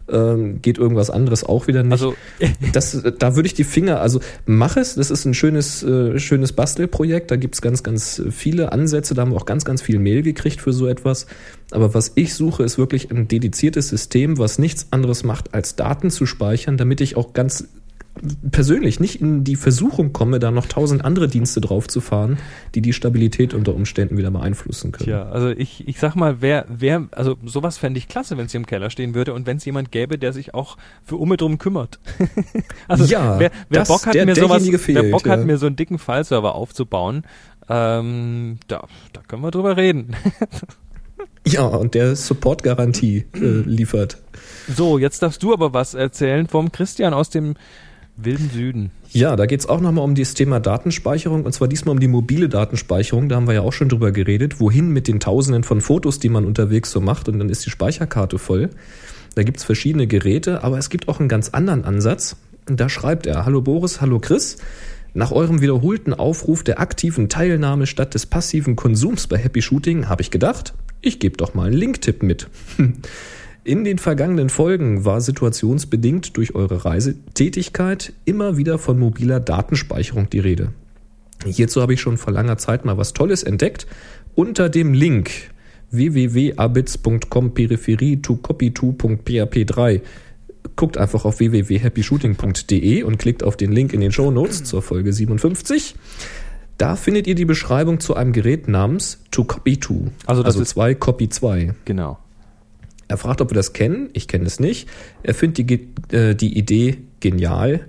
ähm, geht irgendwas anderes auch wieder nicht Also, das, da würde ich die Finger, also mach es, das ist ein schönes, äh, schönes Bastelprojekt, da gibt's ganz, ganz viele Ansätze, da haben wir auch ganz, ganz viel Mail gekriegt für so etwas. Aber was ich suche, ist wirklich ein dediziertes System, was nichts anderes macht, als Daten zu speichern, damit ich auch ganz persönlich nicht in die Versuchung komme, da noch tausend andere Dienste draufzufahren, die die Stabilität unter Umständen wieder beeinflussen können. Tja, also ich, ich sag mal, wer, wer, also sowas fände ich klasse, wenn es hier im Keller stehen würde und wenn es jemand gäbe, der sich auch für Umme drum kümmert. also Ja, wer, wer das- Bock hat der- mir sowas, derjenige wer fehlt, Bock ja. hat mir so einen dicken File-Server aufzubauen, ähm, da, da können wir drüber reden. Ja, und der Support-Garantie äh, liefert. so, jetzt darfst du aber was erzählen vom Christian aus dem wilden Süden. Ja, da geht's auch nochmal um das Thema Datenspeicherung und zwar diesmal um die mobile Datenspeicherung. Da haben wir ja auch schon drüber geredet. Wohin mit den Tausenden von Fotos, die man unterwegs so macht und dann ist die Speicherkarte voll. Da gibt's verschiedene Geräte, aber es gibt auch einen ganz anderen Ansatz. Und da schreibt er, hallo Boris, hallo Chris. Nach eurem wiederholten Aufruf der aktiven Teilnahme statt des passiven Konsums bei Happy Shooting habe ich gedacht, ich gebe doch mal einen Linktipp mit. In den vergangenen Folgen war situationsbedingt durch eure Reisetätigkeit immer wieder von mobiler Datenspeicherung die Rede. Hierzu habe ich schon vor langer Zeit mal was Tolles entdeckt. Unter dem Link www.abits.com Peripherie to copy2.php3 guckt einfach auf www.happyshooting.de und klickt auf den Link in den Show Notes zur Folge 57. Da findet ihr die Beschreibung zu einem Gerät namens To Copy 2. Also das also ist- 2 Copy 2. Genau. Er fragt, ob wir das kennen. Ich kenne es nicht. Er findet die, äh, die Idee genial.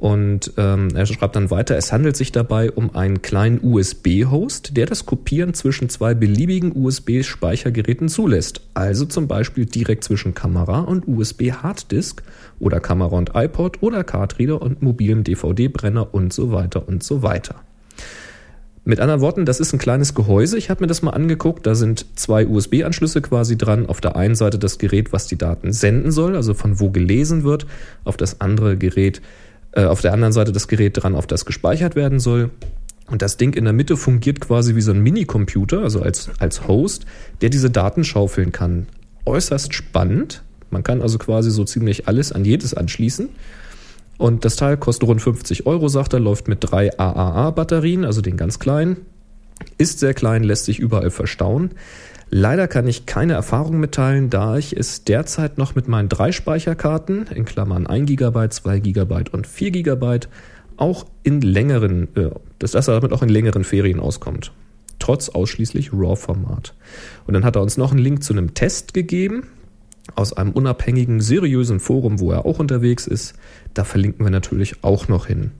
Und ähm, er schreibt dann weiter, es handelt sich dabei um einen kleinen USB-Host, der das Kopieren zwischen zwei beliebigen USB-Speichergeräten zulässt. Also zum Beispiel direkt zwischen Kamera und USB-Harddisk oder Kamera und iPod oder Cardreader und mobilem DVD-Brenner und so weiter und so weiter. Mit anderen Worten, das ist ein kleines Gehäuse. Ich habe mir das mal angeguckt. Da sind zwei USB-Anschlüsse quasi dran. Auf der einen Seite das Gerät, was die Daten senden soll, also von wo gelesen wird. Auf das andere Gerät, äh, auf der anderen Seite das Gerät dran, auf das gespeichert werden soll. Und das Ding in der Mitte fungiert quasi wie so ein Minicomputer, also als, als Host, der diese Daten schaufeln kann. Äußerst spannend. Man kann also quasi so ziemlich alles an jedes anschließen. Und das Teil kostet rund 50 Euro, sagt er, läuft mit drei AAA-Batterien, also den ganz kleinen. Ist sehr klein, lässt sich überall verstauen. Leider kann ich keine Erfahrung mitteilen, da ich es derzeit noch mit meinen drei Speicherkarten, in Klammern 1 GB, 2 GB und 4 GB, auch in längeren, äh, dass das damit auch in längeren Ferien auskommt. Trotz ausschließlich RAW-Format. Und dann hat er uns noch einen Link zu einem Test gegeben, aus einem unabhängigen, seriösen Forum, wo er auch unterwegs ist. Da verlinken wir natürlich auch noch hin.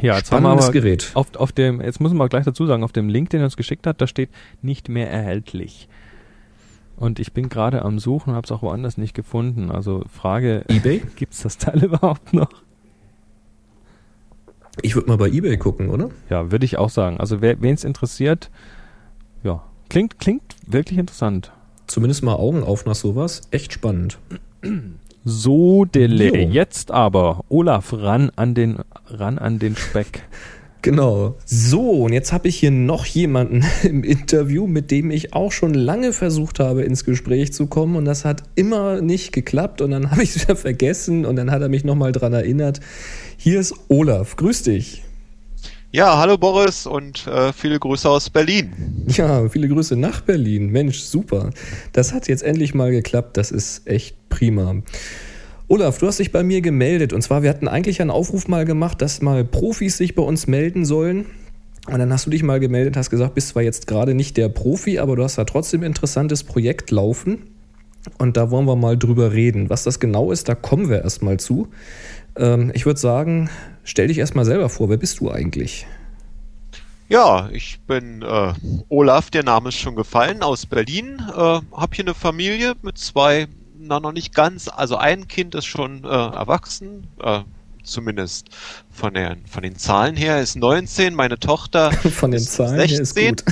Ja, jetzt haben wir Spannendes Gerät. auf, auf dem, jetzt müssen wir gleich dazu sagen, auf dem Link, den er uns geschickt hat, da steht nicht mehr erhältlich. Und ich bin gerade am Suchen und habe es auch woanders nicht gefunden. Also Frage, Ebay? gibt's das Teil überhaupt noch? Ich würde mal bei Ebay gucken, oder? Ja, würde ich auch sagen. Also wen es interessiert, ja, klingt, klingt wirklich interessant. Zumindest mal Augen auf nach sowas. Echt spannend. So, Dele. Jo. Jetzt aber, Olaf, ran an den, ran an den Speck. Genau. So, und jetzt habe ich hier noch jemanden im Interview, mit dem ich auch schon lange versucht habe, ins Gespräch zu kommen. Und das hat immer nicht geklappt. Und dann habe ich es wieder vergessen. Und dann hat er mich nochmal dran erinnert. Hier ist Olaf. Grüß dich. Ja, hallo Boris und äh, viele Grüße aus Berlin. Ja, viele Grüße nach Berlin. Mensch, super. Das hat jetzt endlich mal geklappt. Das ist echt prima. Olaf, du hast dich bei mir gemeldet. Und zwar, wir hatten eigentlich einen Aufruf mal gemacht, dass mal Profis sich bei uns melden sollen. Und dann hast du dich mal gemeldet, hast gesagt, bist zwar jetzt gerade nicht der Profi, aber du hast da trotzdem ein interessantes Projekt laufen. Und da wollen wir mal drüber reden. Was das genau ist, da kommen wir erstmal zu. Ähm, ich würde sagen, stell dich erstmal selber vor. Wer bist du eigentlich? Ja, ich bin äh, Olaf, der Name ist schon gefallen, aus Berlin. Äh, hab hier eine Familie mit zwei, na noch nicht ganz, also ein Kind ist schon äh, erwachsen, äh, zumindest von, der, von den Zahlen her ist 19, meine Tochter Von den ist Zahlen her ist 16. gut.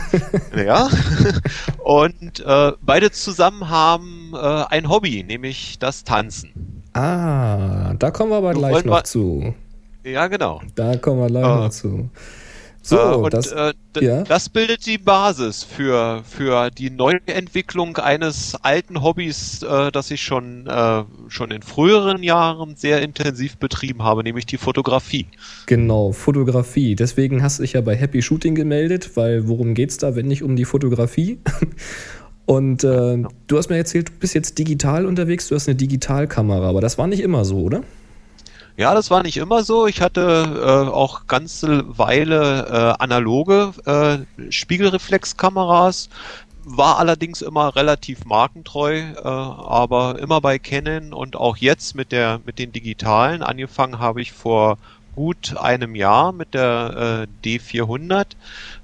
Ja. Und äh, beide zusammen haben äh, ein Hobby, nämlich das Tanzen. Ah, da kommen wir aber gleich noch zu. Ja, genau. Da kommen wir gleich Ah. noch zu. So, äh, und das, äh, ja. das bildet die Basis für, für die Neuentwicklung eines alten Hobbys, äh, das ich schon, äh, schon in früheren Jahren sehr intensiv betrieben habe, nämlich die Fotografie. genau, Fotografie. Deswegen hast du dich ja bei Happy Shooting gemeldet, weil worum geht's da, wenn nicht um die Fotografie? Und äh, genau. du hast mir erzählt, du bist jetzt digital unterwegs, du hast eine Digitalkamera, aber das war nicht immer so, oder? Ja, das war nicht immer so. Ich hatte äh, auch ganze Weile äh, analoge äh, Spiegelreflexkameras, war allerdings immer relativ markentreu, äh, aber immer bei Canon und auch jetzt mit der mit den digitalen. Angefangen habe ich vor gut einem Jahr mit der äh, D400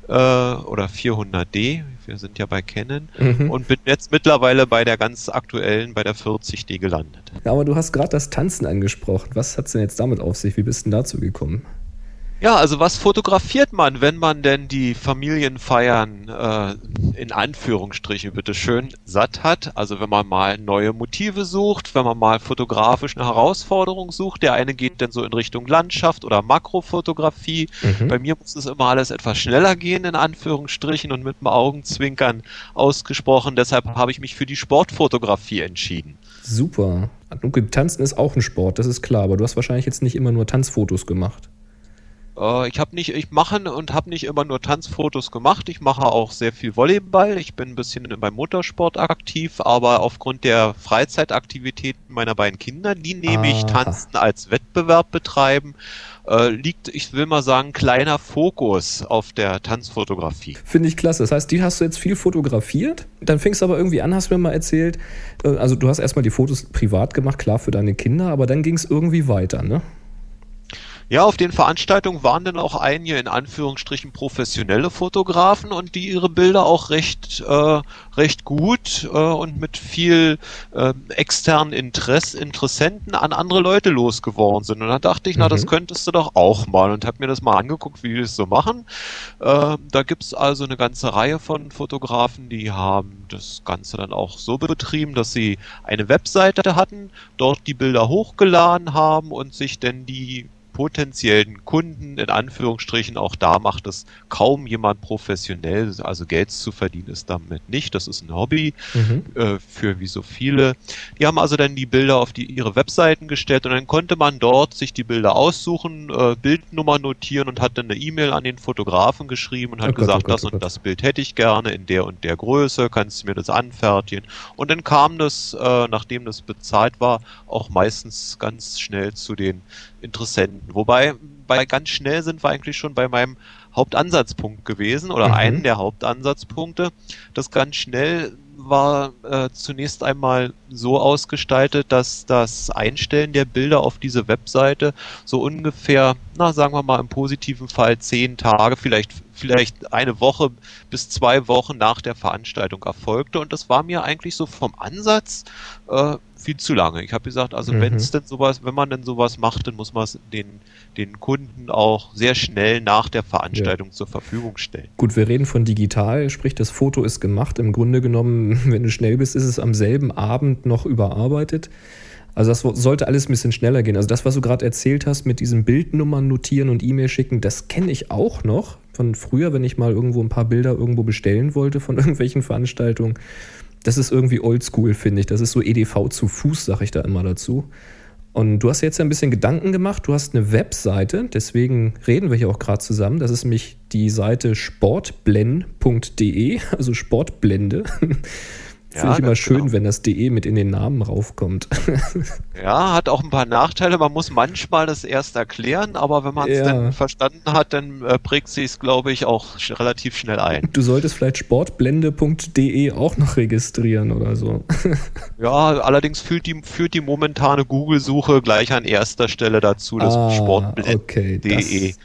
äh, oder 400D. Wir sind ja bei Canon Mhm. und bin jetzt mittlerweile bei der ganz aktuellen, bei der 40D gelandet. Ja, aber du hast gerade das Tanzen angesprochen. Was hat's denn jetzt damit auf sich? Wie bist du denn dazu gekommen? Ja, also was fotografiert man, wenn man denn die Familienfeiern äh, in Anführungsstriche bitteschön satt hat? Also wenn man mal neue Motive sucht, wenn man mal fotografisch eine Herausforderung sucht. Der eine geht dann so in Richtung Landschaft oder Makrofotografie. Mhm. Bei mir muss es immer alles etwas schneller gehen, in Anführungsstrichen und mit dem Augenzwinkern ausgesprochen. Deshalb habe ich mich für die Sportfotografie entschieden. Super. Okay, Tanzen ist auch ein Sport, das ist klar, aber du hast wahrscheinlich jetzt nicht immer nur Tanzfotos gemacht. Äh, ich habe nicht, ich mache und habe nicht immer nur Tanzfotos gemacht. Ich mache auch sehr viel Volleyball. Ich bin ein bisschen beim Motorsport aktiv, aber aufgrund der Freizeitaktivitäten meiner beiden Kinder, die nämlich Aha. Tanzen als Wettbewerb betreiben, äh, liegt, ich will mal sagen, kleiner Fokus auf der Tanzfotografie. Finde ich klasse. Das heißt, die hast du jetzt viel fotografiert. Dann fingst du aber irgendwie an, hast mir mal erzählt. äh, Also du hast erstmal die Fotos privat gemacht, klar für deine Kinder, aber dann ging es irgendwie weiter, ne? Ja, auf den Veranstaltungen waren dann auch einige in Anführungsstrichen professionelle Fotografen und die ihre Bilder auch recht, äh, recht gut äh, und mit viel äh, externen Interess Interessenten an andere Leute losgeworden sind. Und da dachte ich, na, das Mhm. könntest du doch auch mal und habe mir das mal angeguckt, wie die das so machen. Äh, da gibt's also eine ganze Reihe von Fotografen, die haben das Ganze dann auch so betrieben, dass sie eine Webseite hatten, dort die Bilder hochgeladen haben und sich denn die potenziellen Kunden in Anführungsstrichen auch da macht es kaum jemand professionell, also Geld zu verdienen ist damit nicht, das ist ein Hobby Mhm. äh, für wie so viele. Die haben also dann die Bilder auf die, ihre Webseiten gestellt und dann konnte man dort sich die Bilder aussuchen, äh, Bildnummer notieren und hat dann eine E-Mail an den Fotografen geschrieben und hat Oh Gott, oh gesagt, Gott, das oh und das Bild hätte ich gerne in der und der Größe, kannst du mir das anfertigen? Und dann kam das, äh, nachdem das bezahlt war, auch meistens ganz schnell zu den Interessenten. Wobei, bei ganz schnell sind wir eigentlich schon bei meinem Hauptansatzpunkt gewesen oder Mhm. einen der Hauptansatzpunkte. Das ganz schnell war äh, zunächst einmal so ausgestaltet, dass das Einstellen der Bilder auf diese Webseite so ungefähr, na sagen wir mal im positiven Fall zehn Tage, vielleicht vielleicht eine Woche bis zwei Wochen nach der Veranstaltung erfolgte und das war mir eigentlich so vom Ansatz äh, viel zu lange. Ich habe gesagt, also Mhm. wenn es denn sowas, wenn man denn sowas macht, dann muss man es den den Kunden auch sehr schnell nach der Veranstaltung zur Verfügung stellen. Gut, wir reden von digital, sprich das Foto ist gemacht. Im Grunde genommen, wenn du schnell bist, ist es am selben Abend noch überarbeitet. Also das sollte alles ein bisschen schneller gehen. Also das, was du gerade erzählt hast mit diesen Bildnummern notieren und E-Mail schicken, das kenne ich auch noch von früher, wenn ich mal irgendwo ein paar Bilder irgendwo bestellen wollte von irgendwelchen Veranstaltungen. Das ist irgendwie oldschool, finde ich. Das ist so EDV zu Fuß, sage ich da immer dazu. Und du hast jetzt ein bisschen Gedanken gemacht. Du hast eine Webseite, deswegen reden wir hier auch gerade zusammen. Das ist nämlich die Seite sportblend.de, also Sportblende. Finde Ja, ich immer schön, genau. wenn das DE mit in den Namen raufkommt. Ja, hat auch ein paar Nachteile. Man muss manchmal das erst erklären, aber wenn man es Ja. dann verstanden hat, dann äh, prägt sich es, glaube ich, auch relativ schnell ein. Du solltest vielleicht sportblende.de auch noch registrieren oder so. Ja, allerdings führt die, führt die momentane Google-Suche gleich an erster Stelle dazu, dass Ah, sportblend.de okay,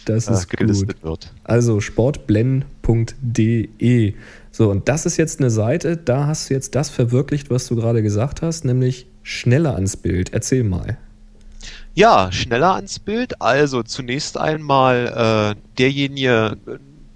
das, das äh, ist gut. gelistet wird. Also sportblend.de. So, und das ist jetzt eine Seite, da hast du jetzt das verwirklicht, was du gerade gesagt hast, nämlich schneller ans Bild. Erzähl mal. Ja, schneller ans Bild. Also zunächst einmal äh, derjenige,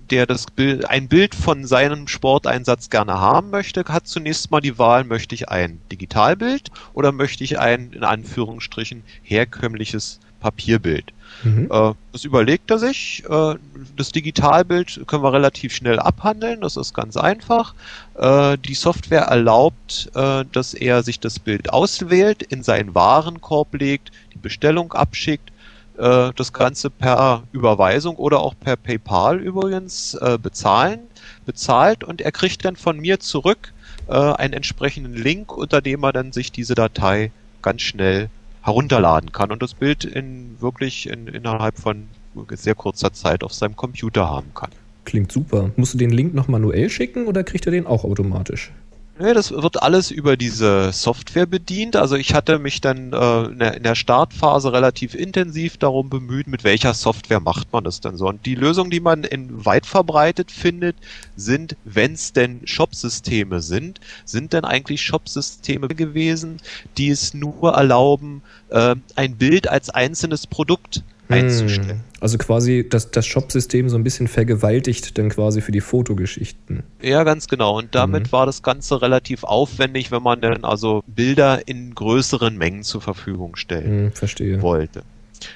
der das Bild, ein Bild von seinem Sporteinsatz gerne haben möchte, hat zunächst mal die Wahl, möchte ich ein Digitalbild oder möchte ich ein, in Anführungsstrichen, herkömmliches Papierbild. Mhm. Äh, das überlegt er sich. Äh, das Digitalbild können wir relativ schnell abhandeln. Das ist ganz einfach. Äh, die Software erlaubt, dass er sich das Bild auswählt, in seinen Warenkorb legt, die Bestellung abschickt, das Ganze per Überweisung oder auch per PayPal übrigens bezahlen, bezahlt und er kriegt dann von mir zurück einen entsprechenden Link, unter dem er dann sich diese Datei ganz schnell herunterladen kann und das Bild in wirklich in, innerhalb von sehr kurzer Zeit auf seinem Computer haben kann. Klingt super. Musst du den Link noch manuell schicken oder kriegt er den auch automatisch? Nee, das wird alles über diese Software bedient. Also ich hatte mich dann äh, in, der, Startphase relativ intensiv darum bemüht, mit welcher Software macht man das denn so. Und die Lösungen, die man in weit verbreitet findet, sind, wenn es denn Shopsysteme sind, sind denn eigentlich Shopsysteme gewesen, die es nur erlauben, äh, ein Bild als einzelnes Produkt einzustellen. Hm. Also quasi das, das Shop-System so ein bisschen vergewaltigt dann quasi für die Fotogeschichten. Ja, ganz genau. Und damit Mhm. war das Ganze relativ aufwendig, wenn man dann also Bilder in größeren Mengen zur Verfügung stellen Hm, verstehe. wollte.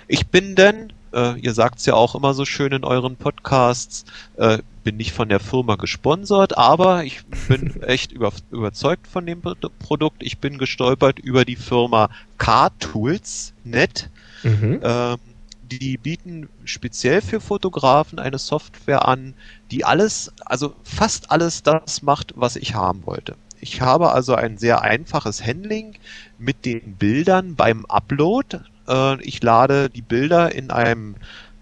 Ich bin denn, äh, ihr sagt's ja auch immer so schön in euren Podcasts, äh, bin nicht von der Firma gesponsert, aber ich bin echt über, überzeugt von dem Pro- Produkt. Ich bin gestolpert über die Firma K-Tools.net. Mhm. Ähm, die bieten speziell für Fotografen eine Software an, die alles, also fast alles das macht, was ich haben wollte. Ich habe also ein sehr einfaches Handling mit den Bildern beim Upload. Äh, ich lade die Bilder in einem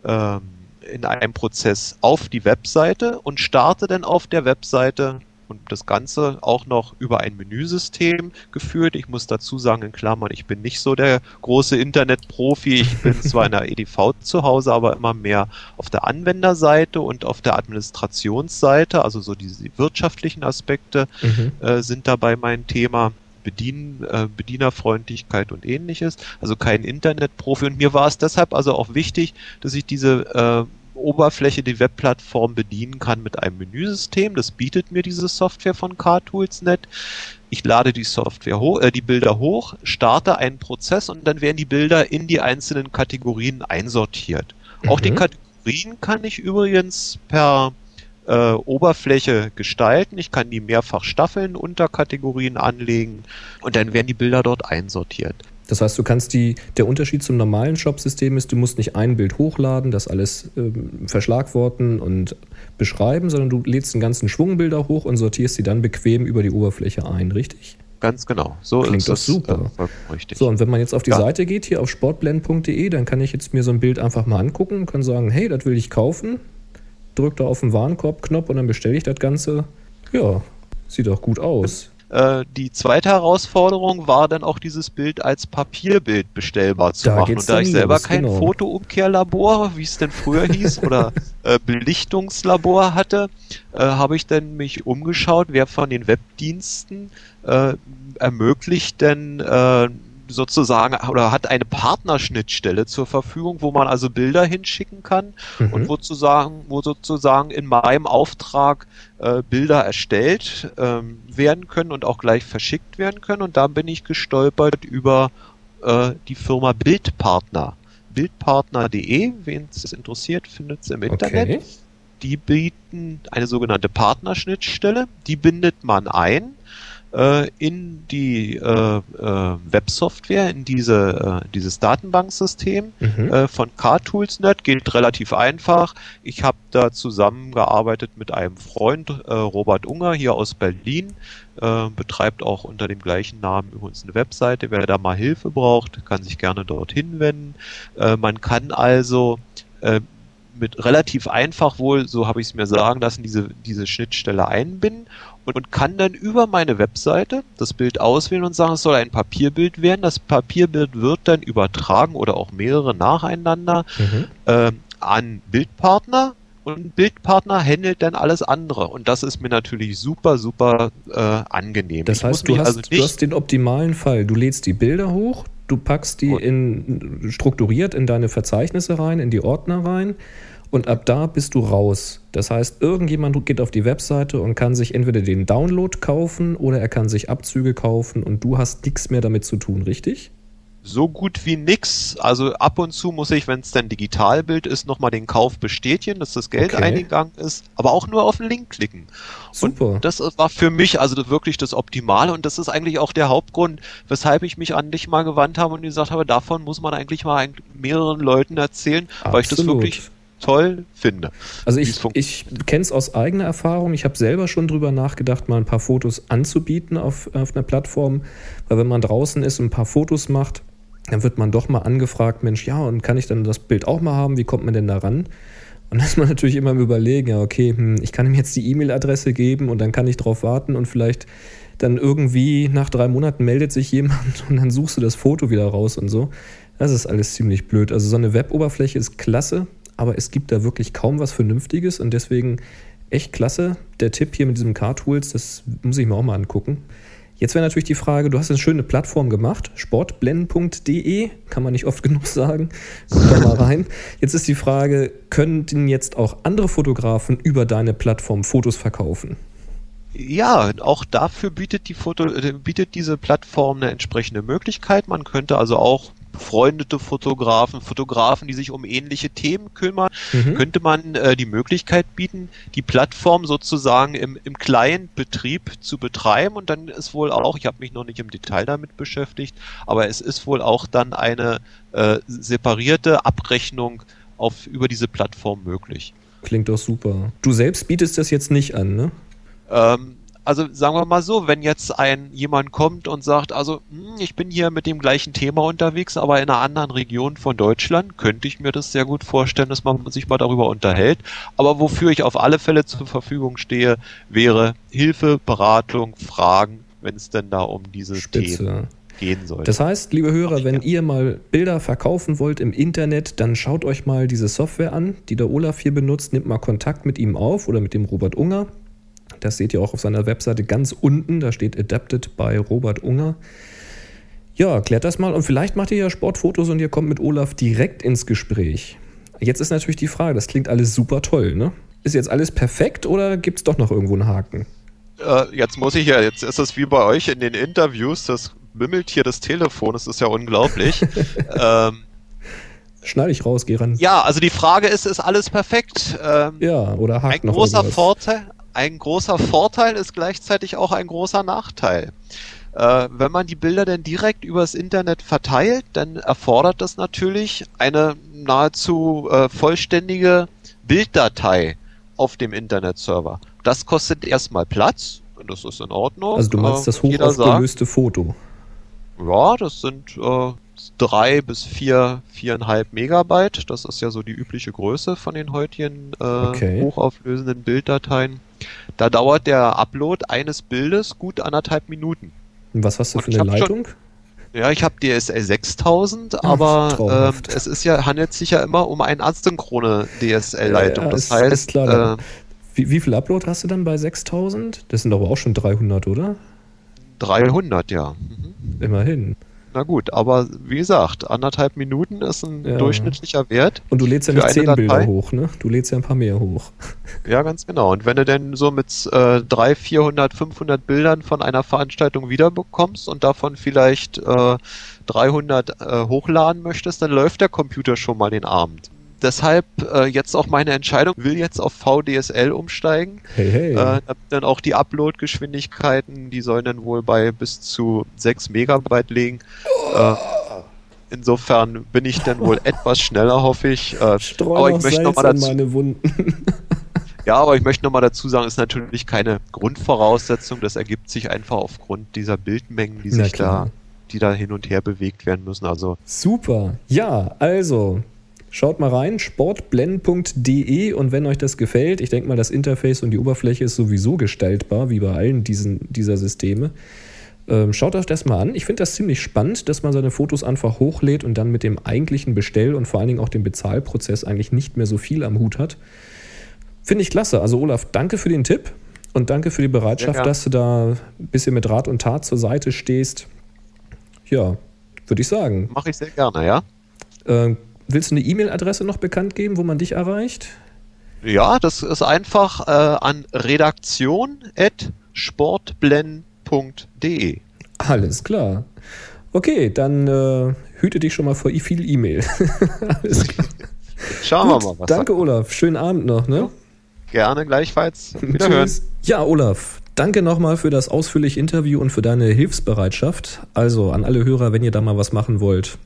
ähm, in einem Prozess auf die Webseite und starte dann auf der Webseite und das Ganze auch noch über ein Menüsystem geführt. Ich muss dazu sagen, in Klammern, ich bin nicht so der große Internetprofi. Ich bin zwar in der EDV zu Hause, aber immer mehr auf der Anwenderseite und auf der Administrationsseite, also so diese wirtschaftlichen Aspekte Mhm. äh, sind dabei mein Thema. Bedien, äh, Bedienerfreundlichkeit und ähnliches. Also kein Internetprofi. Und mir war es deshalb also auch wichtig, dass ich diese äh, Oberfläche, die Webplattform bedienen kann mit einem Menüsystem. Das bietet mir diese Software von CarTools.net. Ich lade die Software hoch, äh, die Bilder hoch, starte einen Prozess und dann werden die Bilder in die einzelnen Kategorien einsortiert. Auch die Mhm. Kategorien kann ich übrigens per äh, Oberfläche gestalten. Ich kann die mehrfach staffeln, Unterkategorien anlegen und dann werden die Bilder dort einsortiert. Das heißt, du kannst die, der Unterschied zum normalen Shop-System ist, du musst nicht ein Bild hochladen, das alles ähm, verschlagworten und beschreiben, sondern du lädst einen ganzen Schwung Bilder hoch und sortierst sie dann bequem über die Oberfläche ein, richtig? Ganz genau. So Klingt ist es, super. Äh, richtig. So, und wenn man jetzt auf die Ja. Seite geht, hier auf sportblend.de, dann kann ich jetzt mir so ein Bild einfach mal angucken und kann sagen, hey, das will ich kaufen. Drück da auf den Warenkorb-Knopf und dann bestelle ich das Ganze. Ja, sieht doch gut aus. Äh, die zweite Herausforderung war dann auch dieses Bild als Papierbild bestellbar zu Da machen. Und da ich selber los, kein genau. Fotoumkehrlabor, wie es denn früher hieß, oder äh, Belichtungslabor hatte, äh, habe ich dann mich umgeschaut, wer von den Webdiensten äh, ermöglicht denn äh, sozusagen oder hat eine Partnerschnittstelle zur Verfügung, wo man also Bilder hinschicken kann Mhm. und wo, sozusagen, wo sozusagen in meinem Auftrag äh, Bilder erstellt ähm, werden können und auch gleich verschickt werden können. Und da bin ich gestolpert über äh, die Firma Bildpartner. Bildpartner.de, wen es interessiert, findet es im Internet. Okay. Die bieten eine sogenannte Partnerschnittstelle. Die bindet man ein in die äh, äh, Websoftware, in diese, äh, dieses Datenbanksystem Mhm. äh, von CarTools.net. Geht relativ einfach. Ich habe da zusammengearbeitet mit einem Freund, äh, Robert Unger, hier aus Berlin. Äh, betreibt auch unter dem gleichen Namen übrigens eine Webseite. Wer da mal Hilfe braucht, kann sich gerne dorthin wenden. Äh, man kann also äh, mit relativ einfach wohl, so habe ich es mir sagen lassen, diese, diese Schnittstelle einbinden und, und kann dann über meine Webseite das Bild auswählen und sagen, es soll ein Papierbild werden. Das Papierbild wird dann übertragen oder auch mehrere nacheinander Mhm. äh, an Bildpartner und Bildpartner handelt dann alles andere. Und das ist mir natürlich super, super äh, angenehm. Das heißt, du hast, also du hast den optimalen Fall. Du lädst die Bilder hoch, du packst die in, strukturiert in deine Verzeichnisse rein, in die Ordner rein und ab da bist du raus. Das heißt, irgendjemand geht auf die Webseite und kann sich entweder den Download kaufen oder er kann sich Abzüge kaufen und du hast nichts mehr damit zu tun, richtig? so gut wie nix. Also ab und zu muss ich, wenn es dann Digitalbild ist, nochmal den Kauf bestätigen, dass das Geld Okay. eingegangen ist, aber auch nur auf den Link klicken. Super. Und das war für mich also wirklich das Optimale und das ist eigentlich auch der Hauptgrund, weshalb ich mich an dich mal gewandt habe und gesagt habe, davon muss man eigentlich mal mehreren Leuten erzählen, weil ich das Absolut. wirklich toll finde. Also ich, ich kenne es aus eigener Erfahrung. Ich habe selber schon drüber nachgedacht, mal ein paar Fotos anzubieten auf, auf einer Plattform. Weil wenn man draußen ist und ein paar Fotos macht, dann wird man doch mal angefragt, Mensch, ja, und kann ich dann das Bild auch mal haben? Wie kommt man denn da ran? Und dann ist man natürlich immer im Überlegen, ja, okay, hm, ich kann ihm jetzt die E-Mail-Adresse geben und dann kann ich drauf warten und vielleicht dann irgendwie nach drei Monaten meldet sich jemand und dann suchst du das Foto wieder raus und so. Das ist alles ziemlich blöd. Also so eine Web-Oberfläche ist klasse, aber es gibt da wirklich kaum was Vernünftiges und deswegen echt klasse. Der Tipp hier mit diesem Car-Tools, das muss ich mir auch mal angucken. Jetzt wäre natürlich die Frage, du hast eine schöne Plattform gemacht, sportblenden.de, kann man nicht oft genug sagen. Guck da mal rein. Jetzt ist die Frage, könnten jetzt auch andere Fotografen über deine Plattform Fotos verkaufen? Ja, auch dafür bietet die Foto, äh, bietet diese Plattform eine entsprechende Möglichkeit. Man könnte also auch befreundete Fotografen, Fotografen, die sich um ähnliche Themen kümmern, Mhm. könnte man äh, die Möglichkeit bieten, die Plattform sozusagen im, im Client-Betrieb zu betreiben und dann ist wohl auch, ich habe mich noch nicht im Detail damit beschäftigt, aber es ist wohl auch dann eine äh, separierte Abrechnung auf, über diese Plattform möglich. Klingt doch super. Du selbst bietest das jetzt nicht an, ne? Ähm, also sagen wir mal so, wenn jetzt ein jemand kommt und sagt, also hm, ich bin hier mit dem gleichen Thema unterwegs, aber in einer anderen Region von Deutschland, könnte ich mir das sehr gut vorstellen, dass man sich mal darüber unterhält. Aber wofür ich auf alle Fälle zur Verfügung stehe, wäre Hilfe, Beratung, Fragen, wenn es denn da um diese Themen Spitze. gehen soll. Das heißt, liebe Hörer, wenn ihr mal Bilder verkaufen wollt im Internet, dann schaut euch mal diese Software an, die der Olaf hier benutzt. Nimmt mal Kontakt mit ihm auf oder mit dem Robert Unger. Das seht ihr auch auf seiner Webseite ganz unten. Da steht Adapted by Robert Unger. Ja, klärt das mal und vielleicht macht ihr ja Sportfotos und ihr kommt mit Olaf direkt ins Gespräch. Jetzt ist natürlich die Frage, das klingt alles super toll, ne? Ist jetzt alles perfekt oder gibt es doch noch irgendwo einen Haken? äh, jetzt muss ich ja, jetzt ist es wie bei euch in den Interviews, das bimmelt hier das Telefon, das ist ja unglaublich. ähm, Schneide ich raus, geh ran. ja, also die Frage ist, ist alles perfekt? Ähm, Ja, oder ein hakt noch großer irgendwas? Vorteil, ein großer Vorteil ist gleichzeitig auch ein großer Nachteil. Äh, wenn man die Bilder denn direkt übers Internet verteilt, dann erfordert das natürlich eine nahezu äh, vollständige Bilddatei auf dem Internetserver. Das kostet erstmal Platz, das ist in Ordnung. Also du meinst Äh, das hochaufgelöste Foto. ja, das sind äh, drei bis vier, viereinhalb Megabyte. Das ist ja so die übliche Größe von den heutigen äh, Okay. hochauflösenden Bilddateien. Da dauert der Upload eines Bildes gut anderthalb Minuten. Und was hast du Und für eine hab schon- Leitung? Ja, ich habe DSL 6000, aber ähm, es ist ja handelt sich ja immer um eine asynchrone DSL-Leitung. Ja, das ist- heißt, ist klar. äh, Wie, wie viel Upload hast du dann bei 6000? Das sind aber auch schon 300, oder? 300, ja. Mhm. Immerhin. Na gut, aber wie gesagt, anderthalb Minuten ist ein Ja. durchschnittlicher Wert. Und du lädst ja nicht eine 10 Bilder Datei? hoch, ne? Du lädst ja ein paar mehr hoch. Ja, ganz genau. Und wenn du denn so mit äh, 300, 400, 500 Bildern von einer Veranstaltung wiederbekommst und davon vielleicht äh, 300 äh, hochladen möchtest, dann läuft der Computer schon mal den Abend. Deshalb äh, jetzt auch meine Entscheidung, will jetzt auf VDSL umsteigen. Hey, hey. Äh, dann auch die Upload-Geschwindigkeiten, die sollen dann wohl bei bis zu 6 Megabyte liegen. Äh, insofern bin ich dann wohl etwas schneller, hoffe ich. Äh, Streu aber noch ich möchte nochmal dazu, meine Wunden. ja, aber ich möchte nochmal dazu sagen, ist natürlich keine Grundvoraussetzung. Das ergibt sich einfach aufgrund dieser Bildmengen, die sich da, die da hin und her bewegt werden müssen. Also Super. Ja, also schaut mal rein, sportblend.de und wenn euch das gefällt, ich denke mal, das Interface und die Oberfläche ist sowieso gestaltbar, wie bei allen diesen, dieser Systeme. Ähm, schaut euch das mal an. Ich finde das ziemlich spannend, dass man seine Fotos einfach hochlädt und dann mit dem eigentlichen Bestell- und vor allen Dingen auch dem Bezahlprozess eigentlich nicht mehr so viel am Hut hat. Finde ich klasse. Also Olaf, danke für den Tipp und danke für die Bereitschaft, dass du da ein bisschen mit Rat und Tat zur Seite stehst. Ja, würde ich sagen. mache ich sehr gerne, ja. Ähm, willst du eine E-Mail-Adresse noch bekannt geben, wo man dich erreicht? Ja, das ist einfach äh, an redaktion.sportblend.de. Alles klar. Okay, dann äh, hüte dich schon mal vor viel E-Mail. Alles klar. Schauen wir mal, Gut, was danke, Olaf. Schönen Abend noch. Ne? Gerne gleichfalls. Wiederhören. Tschüss. Ja, Olaf, danke nochmal für das ausführliche Interview und für deine Hilfsbereitschaft. Also an alle Hörer, wenn ihr da mal was machen wollt,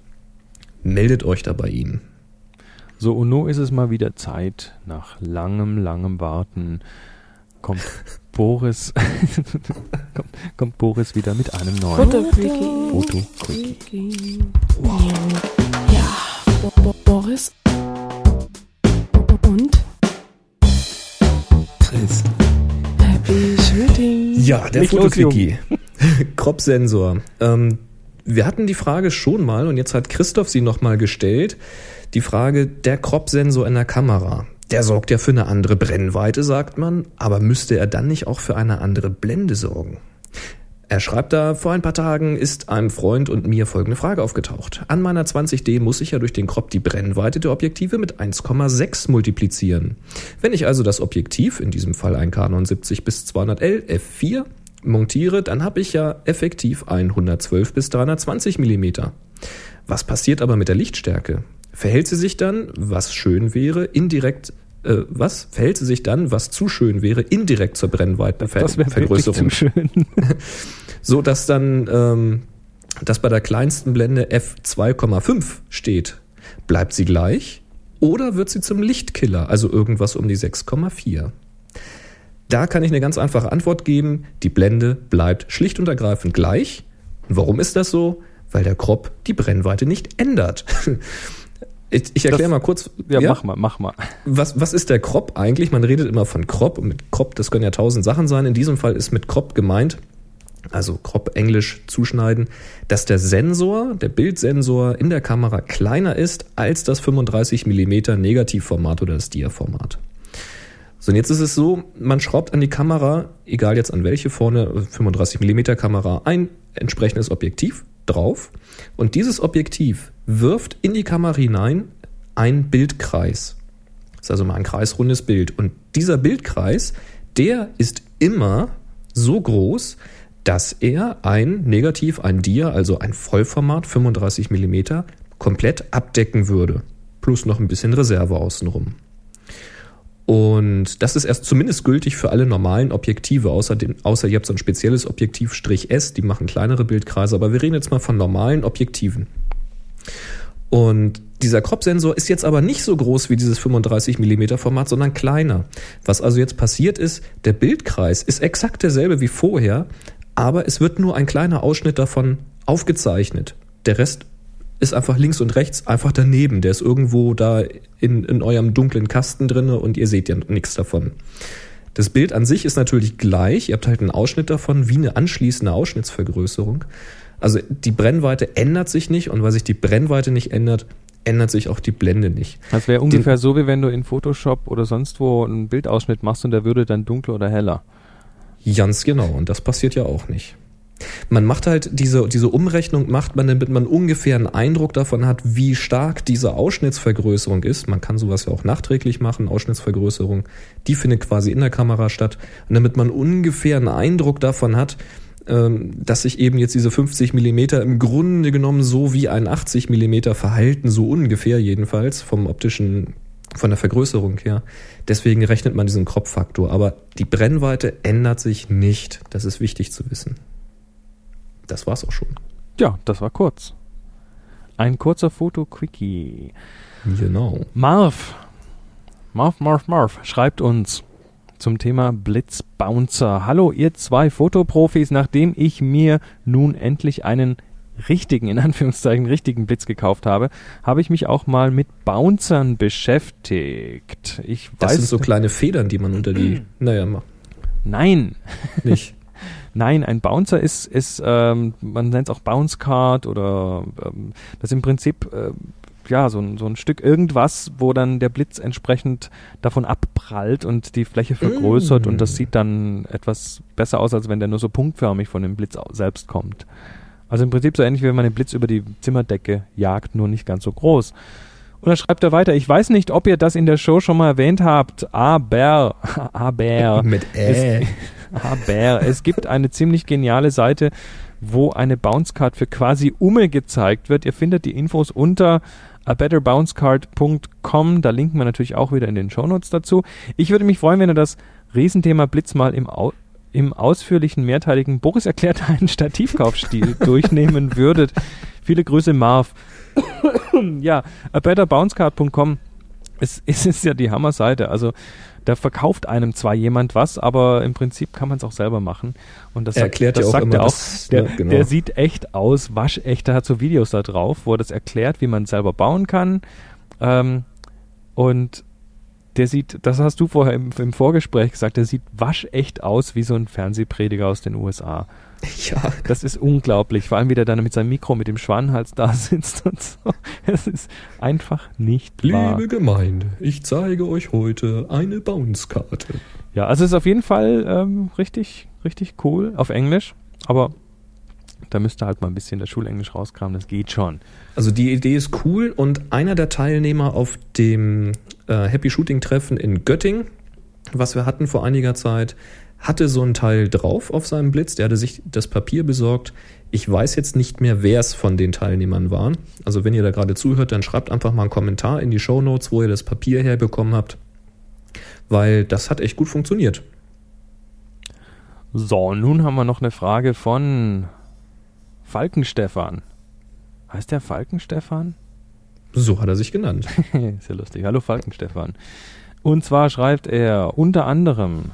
meldet euch da bei ihm. So, und nun ist es mal wieder Zeit. Nach langem, langem Warten kommt Boris, kommt, kommt Boris wieder mit einem neuen Fotoquickie. Foto. Quickie. Ja, Bo Bo Boris. Und Chris. Happy Shooting. Ja, der Fotoquickie. Crop-Sensor. Ähm, wir hatten die Frage schon mal und jetzt hat Christoph sie nochmal gestellt. Die Frage, der Crop-Sensor in der Kamera. Der sorgt ja für eine andere Brennweite, sagt man, aber müsste er dann nicht auch für eine andere Blende sorgen? Er schreibt da, vor ein paar Tagen ist einem Freund und mir folgende Frage aufgetaucht. An meiner 20D muss ich ja durch den Crop die Brennweite der Objektive mit 1,6 multiplizieren. Wenn ich also das Objektiv, in diesem Fall ein Canon 70 bis 200L f4, montiere, dann habe ich ja effektiv ein 112 bis 320 Millimeter. Was passiert aber mit der Lichtstärke? Verhält sie sich dann, was schön wäre, indirekt, äh, was? Verhält sie sich dann, was zu schön wäre, indirekt zur Das wäre zu Brennweitenvergrößerung? schön. So dass dann, ähm, dass bei der kleinsten Blende f2,5 steht. Bleibt sie gleich oder wird sie zum Lichtkiller, also irgendwas um die 6,4? Da kann ich eine ganz einfache Antwort geben. Die Blende bleibt schlicht und ergreifend gleich. Und warum ist das so? Weil der Crop die Brennweite nicht ändert. Ich, ich erkläre mal kurz. Ja, mach mal, mach mal. Was, was ist der Crop eigentlich? Man redet immer von Crop und mit Crop, das können ja tausend Sachen sein. In diesem Fall ist mit Crop gemeint, also Crop Englisch zuschneiden, dass der Sensor, der Bildsensor in der Kamera kleiner ist als das 35 mm Negativformat oder das Dia-Format. So, und jetzt ist es so, man schraubt an die Kamera, egal jetzt an welche vorne, 35 mm Kamera, ein entsprechendes Objektiv drauf und dieses Objektiv wirft in die Kamera hinein ein Bildkreis. Das ist also mal ein kreisrundes Bild. Und dieser Bildkreis, der ist immer so groß, dass er ein Negativ, ein Dia, also ein Vollformat, 35 mm, komplett abdecken würde. Plus noch ein bisschen Reserve außenrum. Und das ist erst zumindest gültig für alle normalen Objektive, außer, den, außer ihr habt so ein spezielles Objektiv Strich S, die machen kleinere Bildkreise, aber wir reden jetzt mal von normalen Objektiven. Und dieser Crop-Sensor ist jetzt aber nicht so groß wie dieses 35 mm Format, sondern kleiner. Was also jetzt passiert ist, der Bildkreis ist exakt derselbe wie vorher, aber es wird nur ein kleiner Ausschnitt davon aufgezeichnet. Der Rest ist einfach links und rechts einfach daneben. Der ist irgendwo da in, in eurem dunklen Kasten drinne und ihr seht ja nichts davon. Das Bild an sich ist natürlich gleich. Ihr habt halt einen Ausschnitt davon, wie eine anschließende Ausschnittsvergrößerung. Also die Brennweite ändert sich nicht und weil sich die Brennweite nicht ändert, ändert sich auch die Blende nicht. Das wäre ungefähr so, wie wenn du in Photoshop oder sonst wo einen Bildausschnitt machst und der würde dann dunkler oder heller. Ganz genau. Und das passiert ja auch nicht. Man macht halt diese, diese Umrechnung macht man, damit man ungefähr einen Eindruck davon hat, wie stark diese Ausschnittsvergrößerung ist. Man kann sowas ja auch nachträglich machen, Ausschnittsvergrößerung. Die findet quasi in der Kamera statt. Und damit man ungefähr einen Eindruck davon hat, ähm, dass sich eben jetzt diese 50 Millimeter im Grunde genommen so wie ein 80 Millimeter verhalten, so ungefähr jedenfalls vom optischen, von der Vergrößerung her. Deswegen rechnet man diesen Kropffaktor. Aber die Brennweite ändert sich nicht. Das ist wichtig zu wissen. Das war's auch schon. Ja, das war kurz. Ein kurzer Foto-Quickie. Genau. Marv, Marv, Marv, Marv schreibt uns zum Thema Blitzbouncer. Hallo, ihr zwei Fotoprofis, nachdem ich mir nun endlich einen richtigen, in Anführungszeichen, richtigen Blitz gekauft habe, habe ich mich auch mal mit Bouncern beschäftigt. Ich Das weiß sind so kleine Federn, die man unter die, naja, ma- Nein, nicht. Nein, ein Bouncer ist, ist ähm, man nennt es auch Bounce Card oder ähm, das ist im Prinzip äh, ja so ein, so ein Stück irgendwas, wo dann der Blitz entsprechend davon abprallt und die Fläche vergrößert Mm. und das sieht dann etwas besser aus, als wenn der nur so punktförmig von dem Blitz selbst kommt. Also im Prinzip so ähnlich wie wenn man den Blitz über die Zimmerdecke jagt, nur nicht ganz so groß. Und dann schreibt er weiter, ich weiß nicht, ob ihr das in der Show schon mal erwähnt habt, aber, aber, Mit äh. Aber es gibt eine ziemlich geniale Seite, wo eine Bouncecard für quasi Umme gezeigt wird. Ihr findet die Infos unter abetterbouncecard.com. Da linken wir natürlich auch wieder in den Shownotes dazu. Ich würde mich freuen, wenn ihr das Riesenthema Blitz mal im, Au im ausführlichen, mehrteiligen Boris erklärt einen Stativkaufstil durchnehmen würdet. Viele Grüße, Marv. ja, abetterbouncecard.com es, es ist ja die Hammerseite. Also da verkauft einem zwar jemand was, aber im Prinzip kann man es auch selber machen. Und das Er sagt, erklärt das ja auch sagt immer er auch. das, der, ne, genau. der sieht echt aus, waschecht. Er hat so Videos da drauf, wo er das erklärt, wie man es selber bauen kann. Ähm, und der sieht, das hast du vorher im, im Vorgespräch gesagt, der sieht waschecht aus wie so ein Fernsehprediger aus den USA. Ja, Das ist unglaublich, vor allem wie der dann mit seinem Mikro mit dem Schwanenhals da sitzt und so. Es ist einfach nicht wahr. liebe Gemeinde, ich zeige euch heute eine Bounce-Karte. Ja, also es ist auf jeden Fall ähm, richtig, richtig cool auf Englisch, aber da müsste halt mal ein bisschen das Schulenglisch rauskramen, das geht schon. Also die Idee ist cool und einer der Teilnehmer auf dem äh, Happy Shooting Treffen in Göttingen, was wir hatten vor einiger Zeit, hatte so ein Teil drauf auf seinem Blitz. Der hatte sich das Papier besorgt. Ich weiß jetzt nicht mehr, wer es von den Teilnehmern war. Also wenn ihr da gerade zuhört, dann schreibt einfach mal einen Kommentar in die Show Notes, wo ihr das Papier herbekommen habt, weil das hat echt gut funktioniert. So, nun haben wir noch eine Frage von Falkenstefan. Heißt der Falkenstefan? So hat er sich genannt. ist ja lustig. Hallo Falkenstefan. Und zwar schreibt er unter anderem,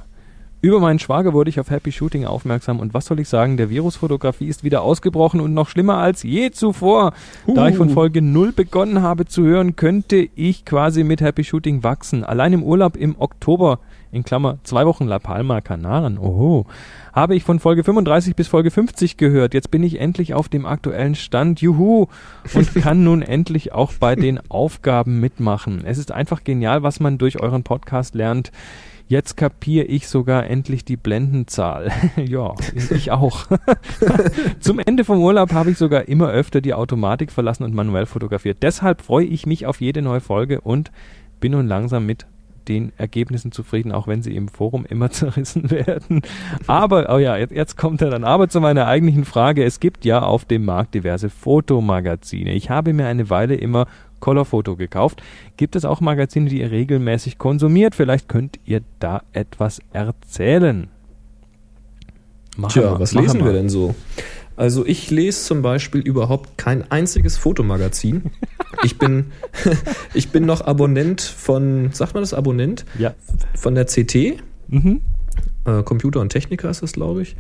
über meinen Schwager wurde ich auf Happy Shooting aufmerksam und was soll ich sagen, der Virusfotografie ist wieder ausgebrochen und noch schlimmer als je zuvor. Da ich von Folge 0 begonnen habe zu hören, könnte ich quasi mit Happy Shooting wachsen. Allein im Urlaub im Oktober, in Klammer, zwei Wochen La Palma, Kanaren, oho, habe ich von Folge 35 bis Folge 50 gehört. Jetzt bin ich endlich auf dem aktuellen Stand, juhu, und kann nun endlich auch bei den Aufgaben mitmachen. Es ist einfach genial, was man durch euren Podcast lernt. Jetzt kapiere ich sogar endlich die Blendenzahl. ja, ich auch. Zum Ende vom Urlaub habe ich sogar immer öfter die Automatik verlassen und manuell fotografiert. Deshalb freue ich mich auf jede neue Folge und bin nun langsam mit den Ergebnissen zufrieden, auch wenn sie im Forum immer zerrissen werden. Aber, oh ja, jetzt, jetzt kommt er dann aber zu meiner eigentlichen Frage. Es gibt ja auf dem Markt diverse Fotomagazine. Ich habe mir eine Weile immer Colorfoto gekauft. Gibt es auch Magazine, die ihr regelmäßig konsumiert? Vielleicht könnt ihr da etwas erzählen. Mach Tja, mal, was lesen mal. wir denn so? Also ich lese zum Beispiel überhaupt kein einziges Fotomagazin. Ich bin, ich bin noch Abonnent von, sagt man das Abonnent? Ja. Von der CT, Mhm. äh, Computer und Techniker ist das, glaube ich.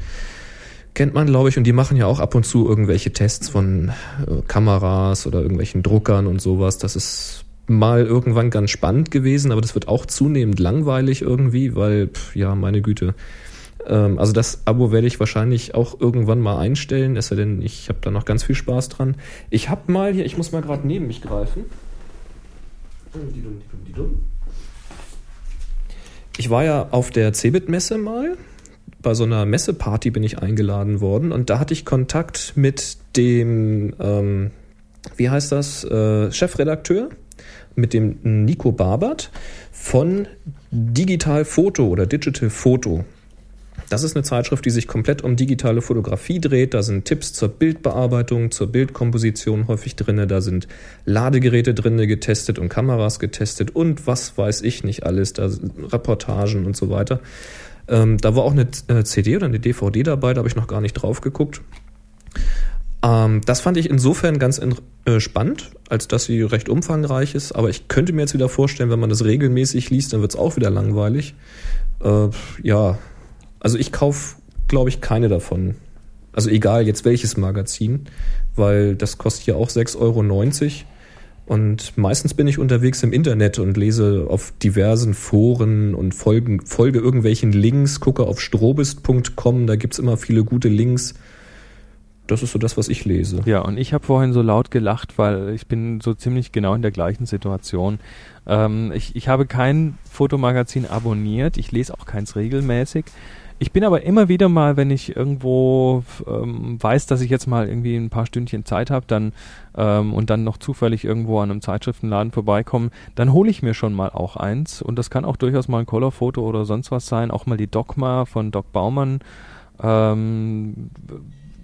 Kennt man, glaube ich, und die machen ja auch ab und zu irgendwelche Tests von äh, Kameras oder irgendwelchen Druckern und sowas. Das ist mal irgendwann ganz spannend gewesen, aber das wird auch zunehmend langweilig irgendwie, weil, pf, ja, meine Güte. Ähm, also das Abo werde ich wahrscheinlich auch irgendwann mal einstellen, es sei denn, ich habe da noch ganz viel Spaß dran. Ich habe mal hier, ich muss mal gerade neben mich greifen. Ich war ja auf der Cebit-Messe mal. Bei so einer Messeparty bin ich eingeladen worden und da hatte ich Kontakt mit dem, ähm, wie heißt das, äh, Chefredakteur, mit dem Nico Barbert von Digital Foto oder Digital Foto. Das ist eine Zeitschrift, die sich komplett um digitale Fotografie dreht. Da sind Tipps zur Bildbearbeitung, zur Bildkomposition häufig drin. Da sind Ladegeräte drin getestet und Kameras getestet und was weiß ich nicht alles. Da sind Reportagen und so weiter. Ähm, da war auch eine äh, CD oder eine DVD dabei, da habe ich noch gar nicht drauf geguckt. Ähm, das fand ich insofern ganz in, äh, spannend, als dass sie recht umfangreich ist. Aber ich könnte mir jetzt wieder vorstellen, wenn man das regelmäßig liest, dann wird es auch wieder langweilig. Äh, ja, also ich kaufe, glaube ich, keine davon. Also egal jetzt welches Magazin, weil das kostet ja auch 6,90 Euro. Und meistens bin ich unterwegs im Internet und lese auf diversen Foren und folgen, folge irgendwelchen Links, gucke auf strobist.com, da gibt's immer viele gute Links. Das ist so das, was ich lese. Ja, und ich habe vorhin so laut gelacht, weil ich bin so ziemlich genau in der gleichen Situation. Ähm, ich, ich habe kein Fotomagazin abonniert, ich lese auch keins regelmäßig. Ich bin aber immer wieder mal, wenn ich irgendwo ähm, weiß, dass ich jetzt mal irgendwie ein paar Stündchen Zeit habe, dann ähm, und dann noch zufällig irgendwo an einem Zeitschriftenladen vorbeikomme, dann hole ich mir schon mal auch eins. Und das kann auch durchaus mal ein Colorfoto oder sonst was sein, auch mal die Dogma von Doc Baumann. Ähm,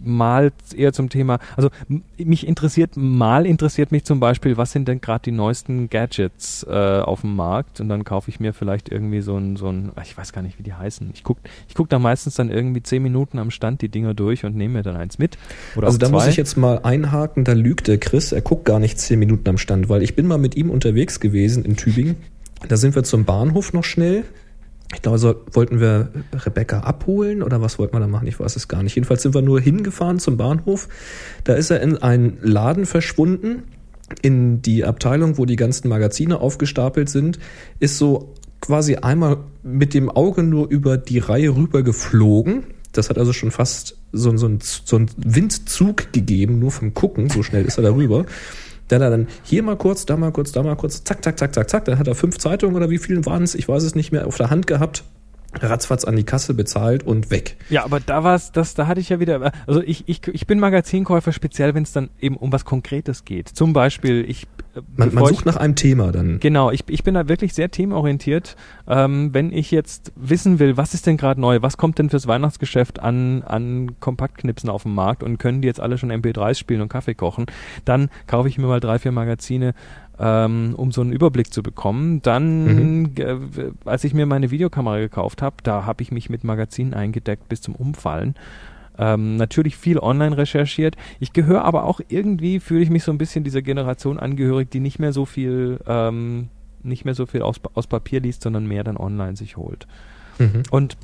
mal eher zum Thema, also mich interessiert, mal interessiert mich zum Beispiel, was sind denn gerade die neuesten Gadgets äh, auf dem Markt und dann kaufe ich mir vielleicht irgendwie so ein, so ein, ich weiß gar nicht, wie die heißen. Ich guck, ich guck da meistens dann irgendwie zehn Minuten am Stand die Dinger durch und nehme mir dann eins mit. Also da muss ich jetzt mal einhaken, da lügt der Chris, er guckt gar nicht zehn Minuten am Stand, weil ich bin mal mit ihm unterwegs gewesen in Tübingen. Da sind wir zum Bahnhof noch schnell. Ich glaube, so, wollten wir Rebecca abholen oder was wollten wir da machen? Ich weiß es gar nicht. Jedenfalls sind wir nur hingefahren zum Bahnhof. Da ist er in einen Laden verschwunden, in die Abteilung, wo die ganzen Magazine aufgestapelt sind, ist so quasi einmal mit dem Auge nur über die Reihe rüber geflogen. Das hat also schon fast so, so, ein, so einen Windzug gegeben, nur vom Gucken, so schnell ist er darüber. Dann hat dann hier mal kurz, da mal kurz, da mal kurz, zack, zack, zack, zack, zack. Dann hat er fünf Zeitungen oder wie viele waren es, ich weiß es nicht mehr, auf der Hand gehabt, ratzfatz an die Kasse bezahlt und weg. Ja, aber da war's, das, da hatte ich ja wieder, also ich, ich, ich bin Magazinkäufer speziell, wenn es dann eben um was Konkretes geht. Zum Beispiel, ich, Man, man bevor ich- sucht nach einem Thema dann. Genau, ich, ich bin da wirklich sehr themenorientiert. Ähm, wenn ich jetzt wissen will, was ist denn gerade neu, was kommt denn fürs Weihnachtsgeschäft an, an Kompaktknipsen auf dem Markt und können die jetzt alle schon MP3s spielen und Kaffee kochen, dann kaufe ich mir mal drei, vier Magazine, ähm, um so einen Überblick zu bekommen. Dann, äh, als ich mir meine Videokamera gekauft habe, da habe ich mich mit Magazinen eingedeckt bis zum Umfallen. Ähm, natürlich viel online recherchiert. Ich gehöre aber auch irgendwie, fühle ich mich so ein bisschen dieser Generation angehörig, die nicht mehr so viel, ähm, nicht mehr so viel aus, aus Papier liest, sondern mehr dann online sich holt. Mhm. Und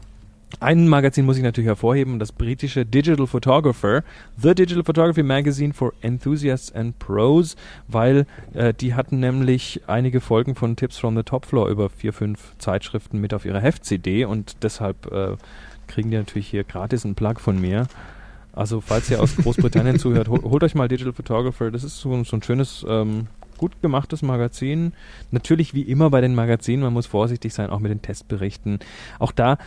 ein Magazin muss ich natürlich hervorheben, das britische Digital Photographer, The Digital Photography Magazine for Enthusiasts and Pros, weil äh, die hatten nämlich einige Folgen von Tips from the Top Floor über vier, fünf Zeitschriften mit auf ihrer Heft-CD und deshalb äh, kriegen die natürlich hier gratis einen Plug von mir. Also falls ihr aus Großbritannien zuhört, hol, holt euch mal Digital Photographer. Das ist so, so ein schönes, ähm, gut gemachtes Magazin. Natürlich wie immer bei den Magazinen, man muss vorsichtig sein, auch mit den Testberichten. Auch da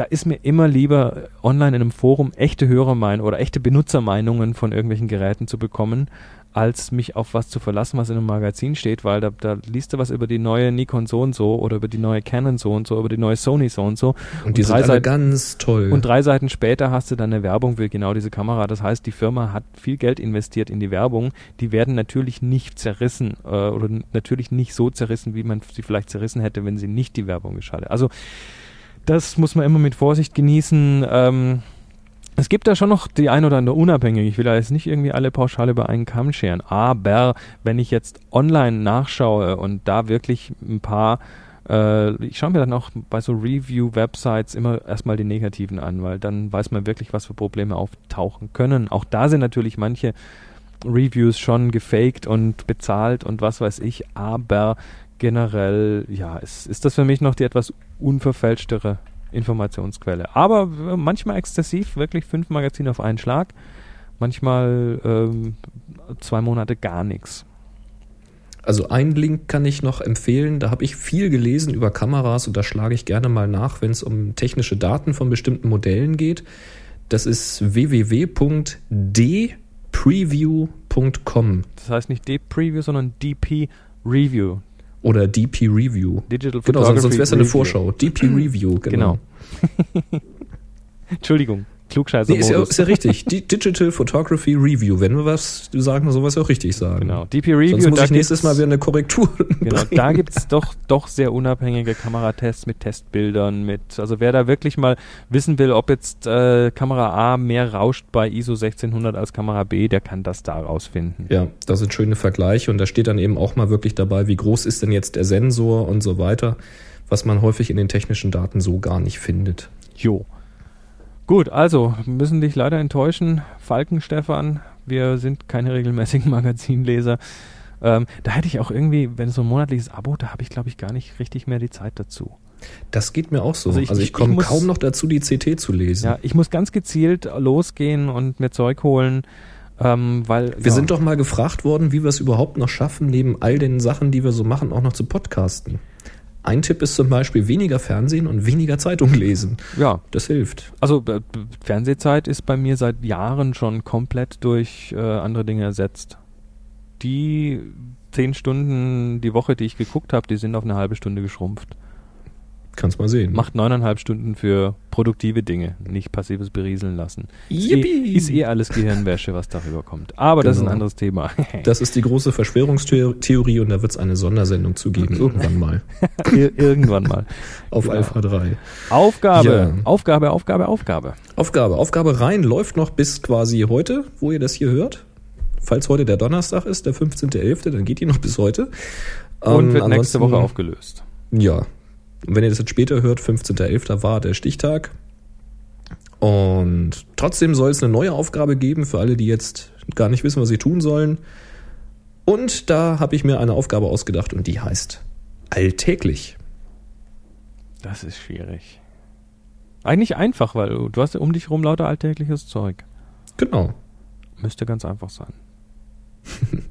da ist mir immer lieber äh, online in einem Forum echte Hörermeinungen oder echte Benutzermeinungen von irgendwelchen Geräten zu bekommen, als mich auf was zu verlassen, was in einem Magazin steht, weil da, da liest du was über die neue Nikon so und so oder über die neue Canon so und so, über die neue Sony so und so. Und die drei sind alle Seiten- ganz toll. Und drei Seiten später hast du dann eine Werbung für genau diese Kamera. Das heißt, die Firma hat viel Geld investiert in die Werbung. Die werden natürlich nicht zerrissen äh, oder natürlich nicht so zerrissen, wie man sie vielleicht zerrissen hätte, wenn sie nicht die Werbung geschaltet. Also das muss man immer mit Vorsicht genießen. Ähm, es gibt da schon noch die ein oder andere unabhängig. Ich will da jetzt nicht irgendwie alle pauschal über einen Kamm scheren. Aber wenn ich jetzt online nachschaue und da wirklich ein paar äh, ich schaue mir dann auch bei so Review-Websites immer erstmal die negativen an, weil dann weiß man wirklich, was für Probleme auftauchen können. Auch da sind natürlich manche Reviews schon gefaked und bezahlt und was weiß ich, aber generell, ja, ist, ist das für mich noch die etwas unverfälschtere Informationsquelle. Aber äh, manchmal exzessiv, wirklich fünf Magazine auf einen Schlag, manchmal ähm, zwei Monate gar nichts. Also einen Link kann ich noch empfehlen. Da habe ich viel gelesen über Kameras und da schlage ich gerne mal nach, wenn es um technische Daten von bestimmten Modellen geht. Das ist www.dpreview.com Das heißt nicht D-Preview, sondern DP Review. Oder DP Review. Digital Genau, sonst, sonst wäre es eine. Vorschau. DP Review, genau. Genau. Entschuldigung, Klugscheißer. Nee, ist, ja, ist ja richtig. Digital Photography Review. Wenn wir was sagen, sowas auch richtig sagen. Genau, DP Review. Sonst muss ich nächstes Mal wieder eine Korrektur. Genau, da gibt es doch, doch sehr unabhängige Kameratests mit Testbildern, mit, also wer da wirklich mal wissen will, ob jetzt äh, Kamera A mehr rauscht bei ISO 1600 als Kamera B, der kann das da rausfinden. Ja, das sind schöne Vergleiche und da steht dann eben auch mal wirklich dabei, wie groß ist denn jetzt der Sensor und so weiter, was man häufig in den technischen Daten so gar nicht findet. Jo. Gut, also müssen dich leider enttäuschen, Falken Stefan. Wir sind keine regelmäßigen Magazinleser. Ähm, da hätte ich auch irgendwie, wenn so ein monatliches Abo, da habe ich glaube ich gar nicht richtig mehr die Zeit dazu. Das geht mir auch so. Also Also ich- ich, ich- komme kaum noch dazu, die CT zu lesen. Ja, ich muss ganz gezielt losgehen und mir Zeug holen, ähm, weil Wir ja, sind doch mal gefragt worden, wie wir es überhaupt noch schaffen, neben all den Sachen, die wir so machen, auch noch zu podcasten. Ein Tipp ist zum Beispiel weniger Fernsehen und weniger Zeitung lesen. ja, Das hilft. Also äh, Fernsehzeit ist bei mir seit Jahren schon komplett durch äh, andere Dinge ersetzt. Die zehn Stunden die Woche, die ich geguckt habe, die sind auf eine halbe Stunde geschrumpft. Kannst mal sehen. Macht neuneinhalb Stunden für produktive Dinge, nicht passives Berieseln lassen. Ist eh, Yippie! ist eh alles Gehirnwäsche, was darüber kommt. Aber das ist ein Genau. anderes Thema. Das ist die große Verschwörungstheorie und da wird es eine Sondersendung zu geben, irgendwann mal. Ir irgendwann mal. Auf Genau. Alpha 3. Aufgabe, Ja. Aufgabe, Aufgabe, Aufgabe. Aufgabe. Aufgabe rein läuft noch bis quasi heute, wo ihr das hier hört. Falls heute der Donnerstag ist, der 15.11., dann geht die noch bis heute. Und Ähm, wird nächste Woche aufgelöst. Ja. Und wenn ihr das jetzt später hört, 15.11. war der Stichtag. Und trotzdem soll es eine neue Aufgabe geben für alle, die jetzt gar nicht wissen, was sie tun sollen. Und da habe ich mir eine Aufgabe ausgedacht und die heißt alltäglich. Das ist schwierig. Eigentlich einfach, weil du, hast ja um dich rum lauter alltägliches Zeug. Genau. Müsste ganz einfach sein.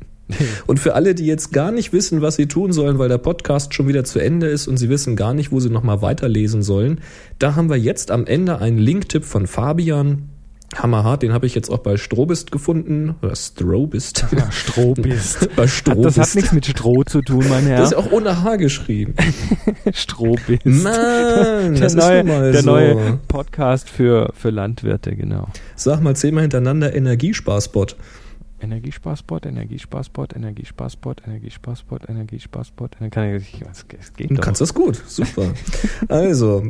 Und für alle, die jetzt gar nicht wissen, was sie tun sollen, weil der Podcast schon wieder zu Ende ist und sie wissen gar nicht, wo sie nochmal weiterlesen sollen, da haben wir jetzt am Ende einen Linktipp von Fabian. Hammerhart, den habe ich jetzt auch bei Strobist gefunden. Oder Strobist. Ja, Strohbist. bei Strobist. das hat nichts mit Stroh zu tun, mein Herr. Das ist auch ohne H geschrieben. Strohbist. Mann, der das neue, ist mal der so. neue Podcast für, für Landwirte, genau. Sag mal zehnmal hintereinander Energiesparspot. Energiesparspot, Energiesparspot, Energiesparspot, Energiesparspot, Energiesparspot. Dann kann ich, es es geht Du doch. kannst das gut, super. also,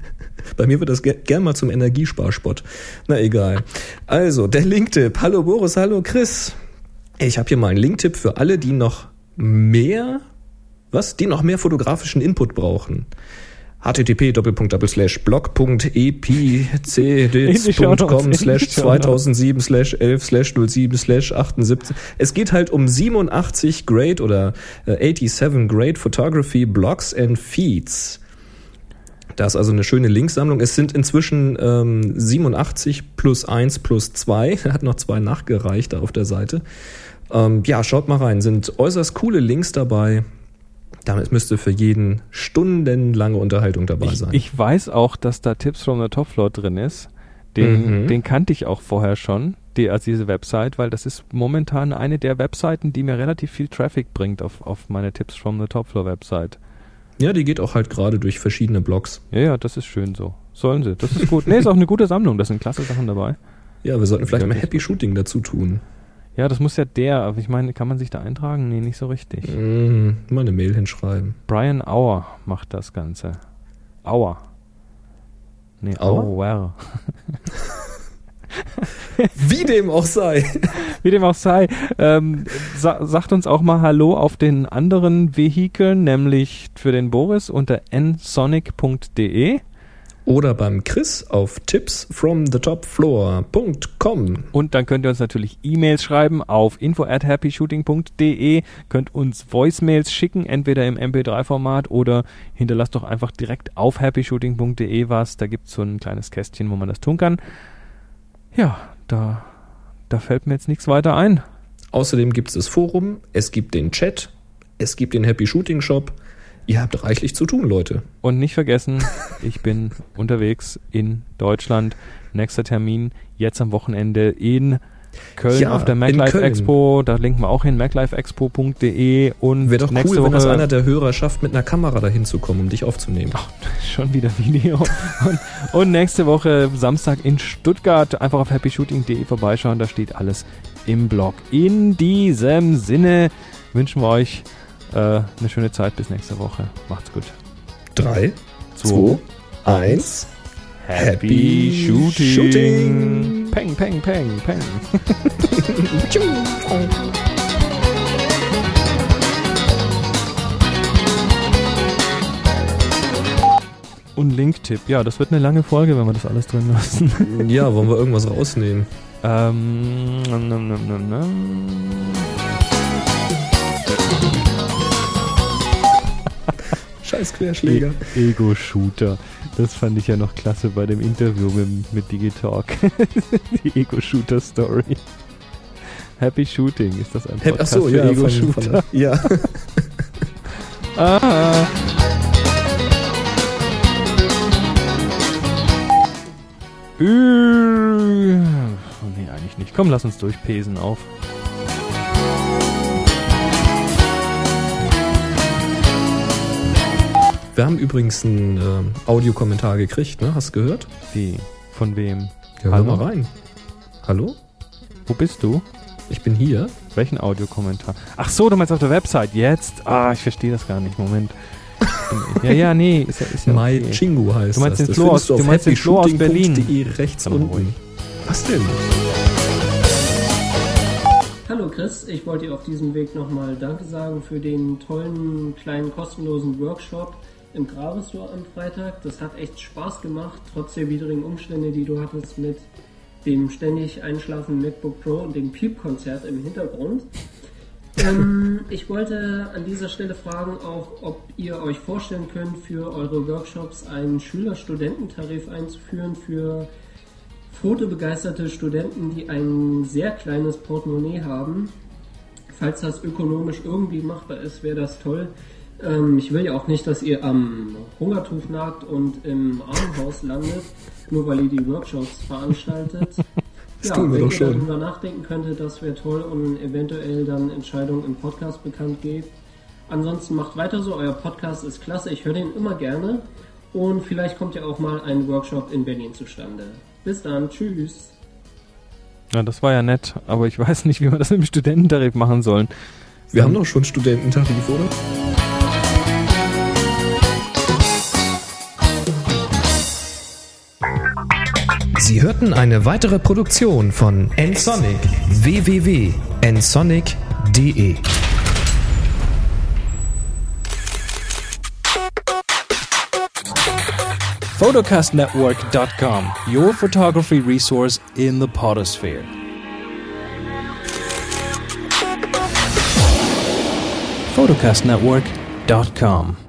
bei mir wird das ger gern mal zum Energiesparspot. Na egal. Also, der Linktipp. Hallo Boris, hallo Chris. Ich habe hier mal einen Linktipp für alle, die noch mehr, was? Die noch mehr fotografischen Input brauchen. Http blog.epcdits.com slash 2007 slash 11 slash 07 slash 78. Es geht halt um 87 Great oder äh, 87 Great Photography Blogs and Feeds. Da ist also eine schöne Linksammlung. Es sind inzwischen ähm, 87 plus 1 plus 2. Er hat noch zwei nachgereicht da auf der Seite. Ähm, ja, schaut mal rein. Sind äußerst coole Links dabei. Damit müsste für jeden stundenlange Unterhaltung dabei Ich, sein. ich weiß auch, dass da Tipps from the Top Floor drin ist. Den, Mhm. den kannte ich auch vorher schon, die, als diese Website, weil das ist momentan eine der Webseiten, die mir relativ viel Traffic bringt auf, auf meine Tipps from the Top Floor Website. ja, die geht auch halt gerade durch verschiedene Blogs. Ja, ja, das ist schön so. Sollen sie. Das ist gut. Nee, ist auch eine gute Sammlung. Da sind klasse Sachen dabei. Ja, wir sollten vielleicht mal Happy Shooting dazu tun. Ja, das muss ja der, aber ich meine, kann man sich da eintragen? Nee, nicht so richtig. Mm, mal eine Mail hinschreiben. Brian Auer macht das Ganze. Auer. Nee, Auer? Wie dem auch sei. Wie dem auch sei, ähm, sa sagt uns auch mal Hallo auf den anderen Vehikeln, nämlich für den Boris unter nsonic.de. Oder beim Chris auf tipsfromthetopfloor.com. Und dann könnt ihr uns natürlich E-Mails schreiben auf info at happyshooting.de, könnt uns Voicemails schicken, entweder im MP3-Format oder hinterlasst doch einfach direkt auf happyshooting.de was. Da gibt es so ein kleines Kästchen, wo man das tun kann. Ja, da, da fällt mir jetzt nichts weiter ein. Außerdem gibt es das Forum, es gibt den Chat, es gibt den Happy Shooting Shop. Ihr habt reichlich zu tun, Leute. Und nicht vergessen, ich bin unterwegs in Deutschland. Nächster Termin jetzt am Wochenende in Köln Ja, auf der MacLife. Expo. Da linken wir auch hin, maclifeexpo.de und Wäre doch nächste cool, wenn Woche das einer der Hörer schafft, mit einer Kamera dahin zu kommen, um dich aufzunehmen. schon wieder Video. und, und nächste Woche Samstag in Stuttgart. Einfach auf happyshooting.de vorbeischauen, da steht alles im Blog. In diesem Sinne wünschen wir euch äh, eine schöne Zeit bis nächste Woche. Macht's gut. Drei, Zwei, eins. Happy Shooting. Shooting. Peng, peng, peng, peng. Und Link-Tipp. Ja, das wird eine lange Folge, wenn wir das alles drin lassen. Ja, wollen wir irgendwas rausnehmen? ähm, nam, Scheiß Querschläger. E- Ego-Shooter. Das fand ich ja noch klasse bei dem Interview mit, mit Digitalk. Die Ego-Shooter-Story. Happy Shooting, ist das ein Podcast Achso, für ja, Ego-Shooter? ja. Ah. Oh, nee, eigentlich nicht. Komm, lass uns durchpesen auf. Wir haben übrigens einen ähm, Audiokommentar gekriegt, ne? Hast du gehört? Wie? Von wem? Ja, hör Hallo? mal rein. Hallo? Wo bist du? Ich bin hier. Welchen Audiokommentar? Ach so, du meinst auf der Website. Jetzt? Ah, ich verstehe das gar nicht. Moment. ja, ja, nee. Ist ja, ist ja Mai okay. Chingu heißt Du meinst das. den Flo aus- du auf meinst den Flo aus Berlin. rechts unten. ruhig. Was denn? Hallo Chris, ich wollte dir auf diesem Weg nochmal Danke sagen für den tollen kleinen kostenlosen Workshop im Gravis-Store am Freitag. Das hat echt Spaß gemacht, trotz der widrigen Umstände, die du hattest mit dem ständig einschlafenden MacBook Pro und dem Piep-Konzert im Hintergrund. Ähm, ich wollte an dieser Stelle fragen auch, ob ihr euch vorstellen könnt, für eure Workshops einen Schüler-Studententarif einzuführen für fotobegeisterte Studenten, die ein sehr kleines Portemonnaie haben. Falls das ökonomisch irgendwie machbar ist, wäre das toll. Ähm, ich will ja auch nicht, dass ihr am Hungertuch nagt und im Armenhaus landet, nur weil ihr die Workshops veranstaltet. Das tun wir wenn doch ihr schon. darüber nachdenken könntet, das wäre toll und eventuell dann Entscheidungen im Podcast bekannt gebt. Ansonsten macht weiter so, euer Podcast ist klasse, ich höre den immer gerne. Und vielleicht kommt ja auch mal ein Workshop in Berlin zustande. Bis dann, tschüss. Ja, das war ja nett, aber ich weiß nicht, wie wir das mit dem Studententarif machen sollen. Wir haben doch schon Studententarif, oder? Sie hörten eine weitere Produktion von nsonic. Www.nsonic.de photocastnetwork.com, your photography resource in the potosphere. photocastnetwork.com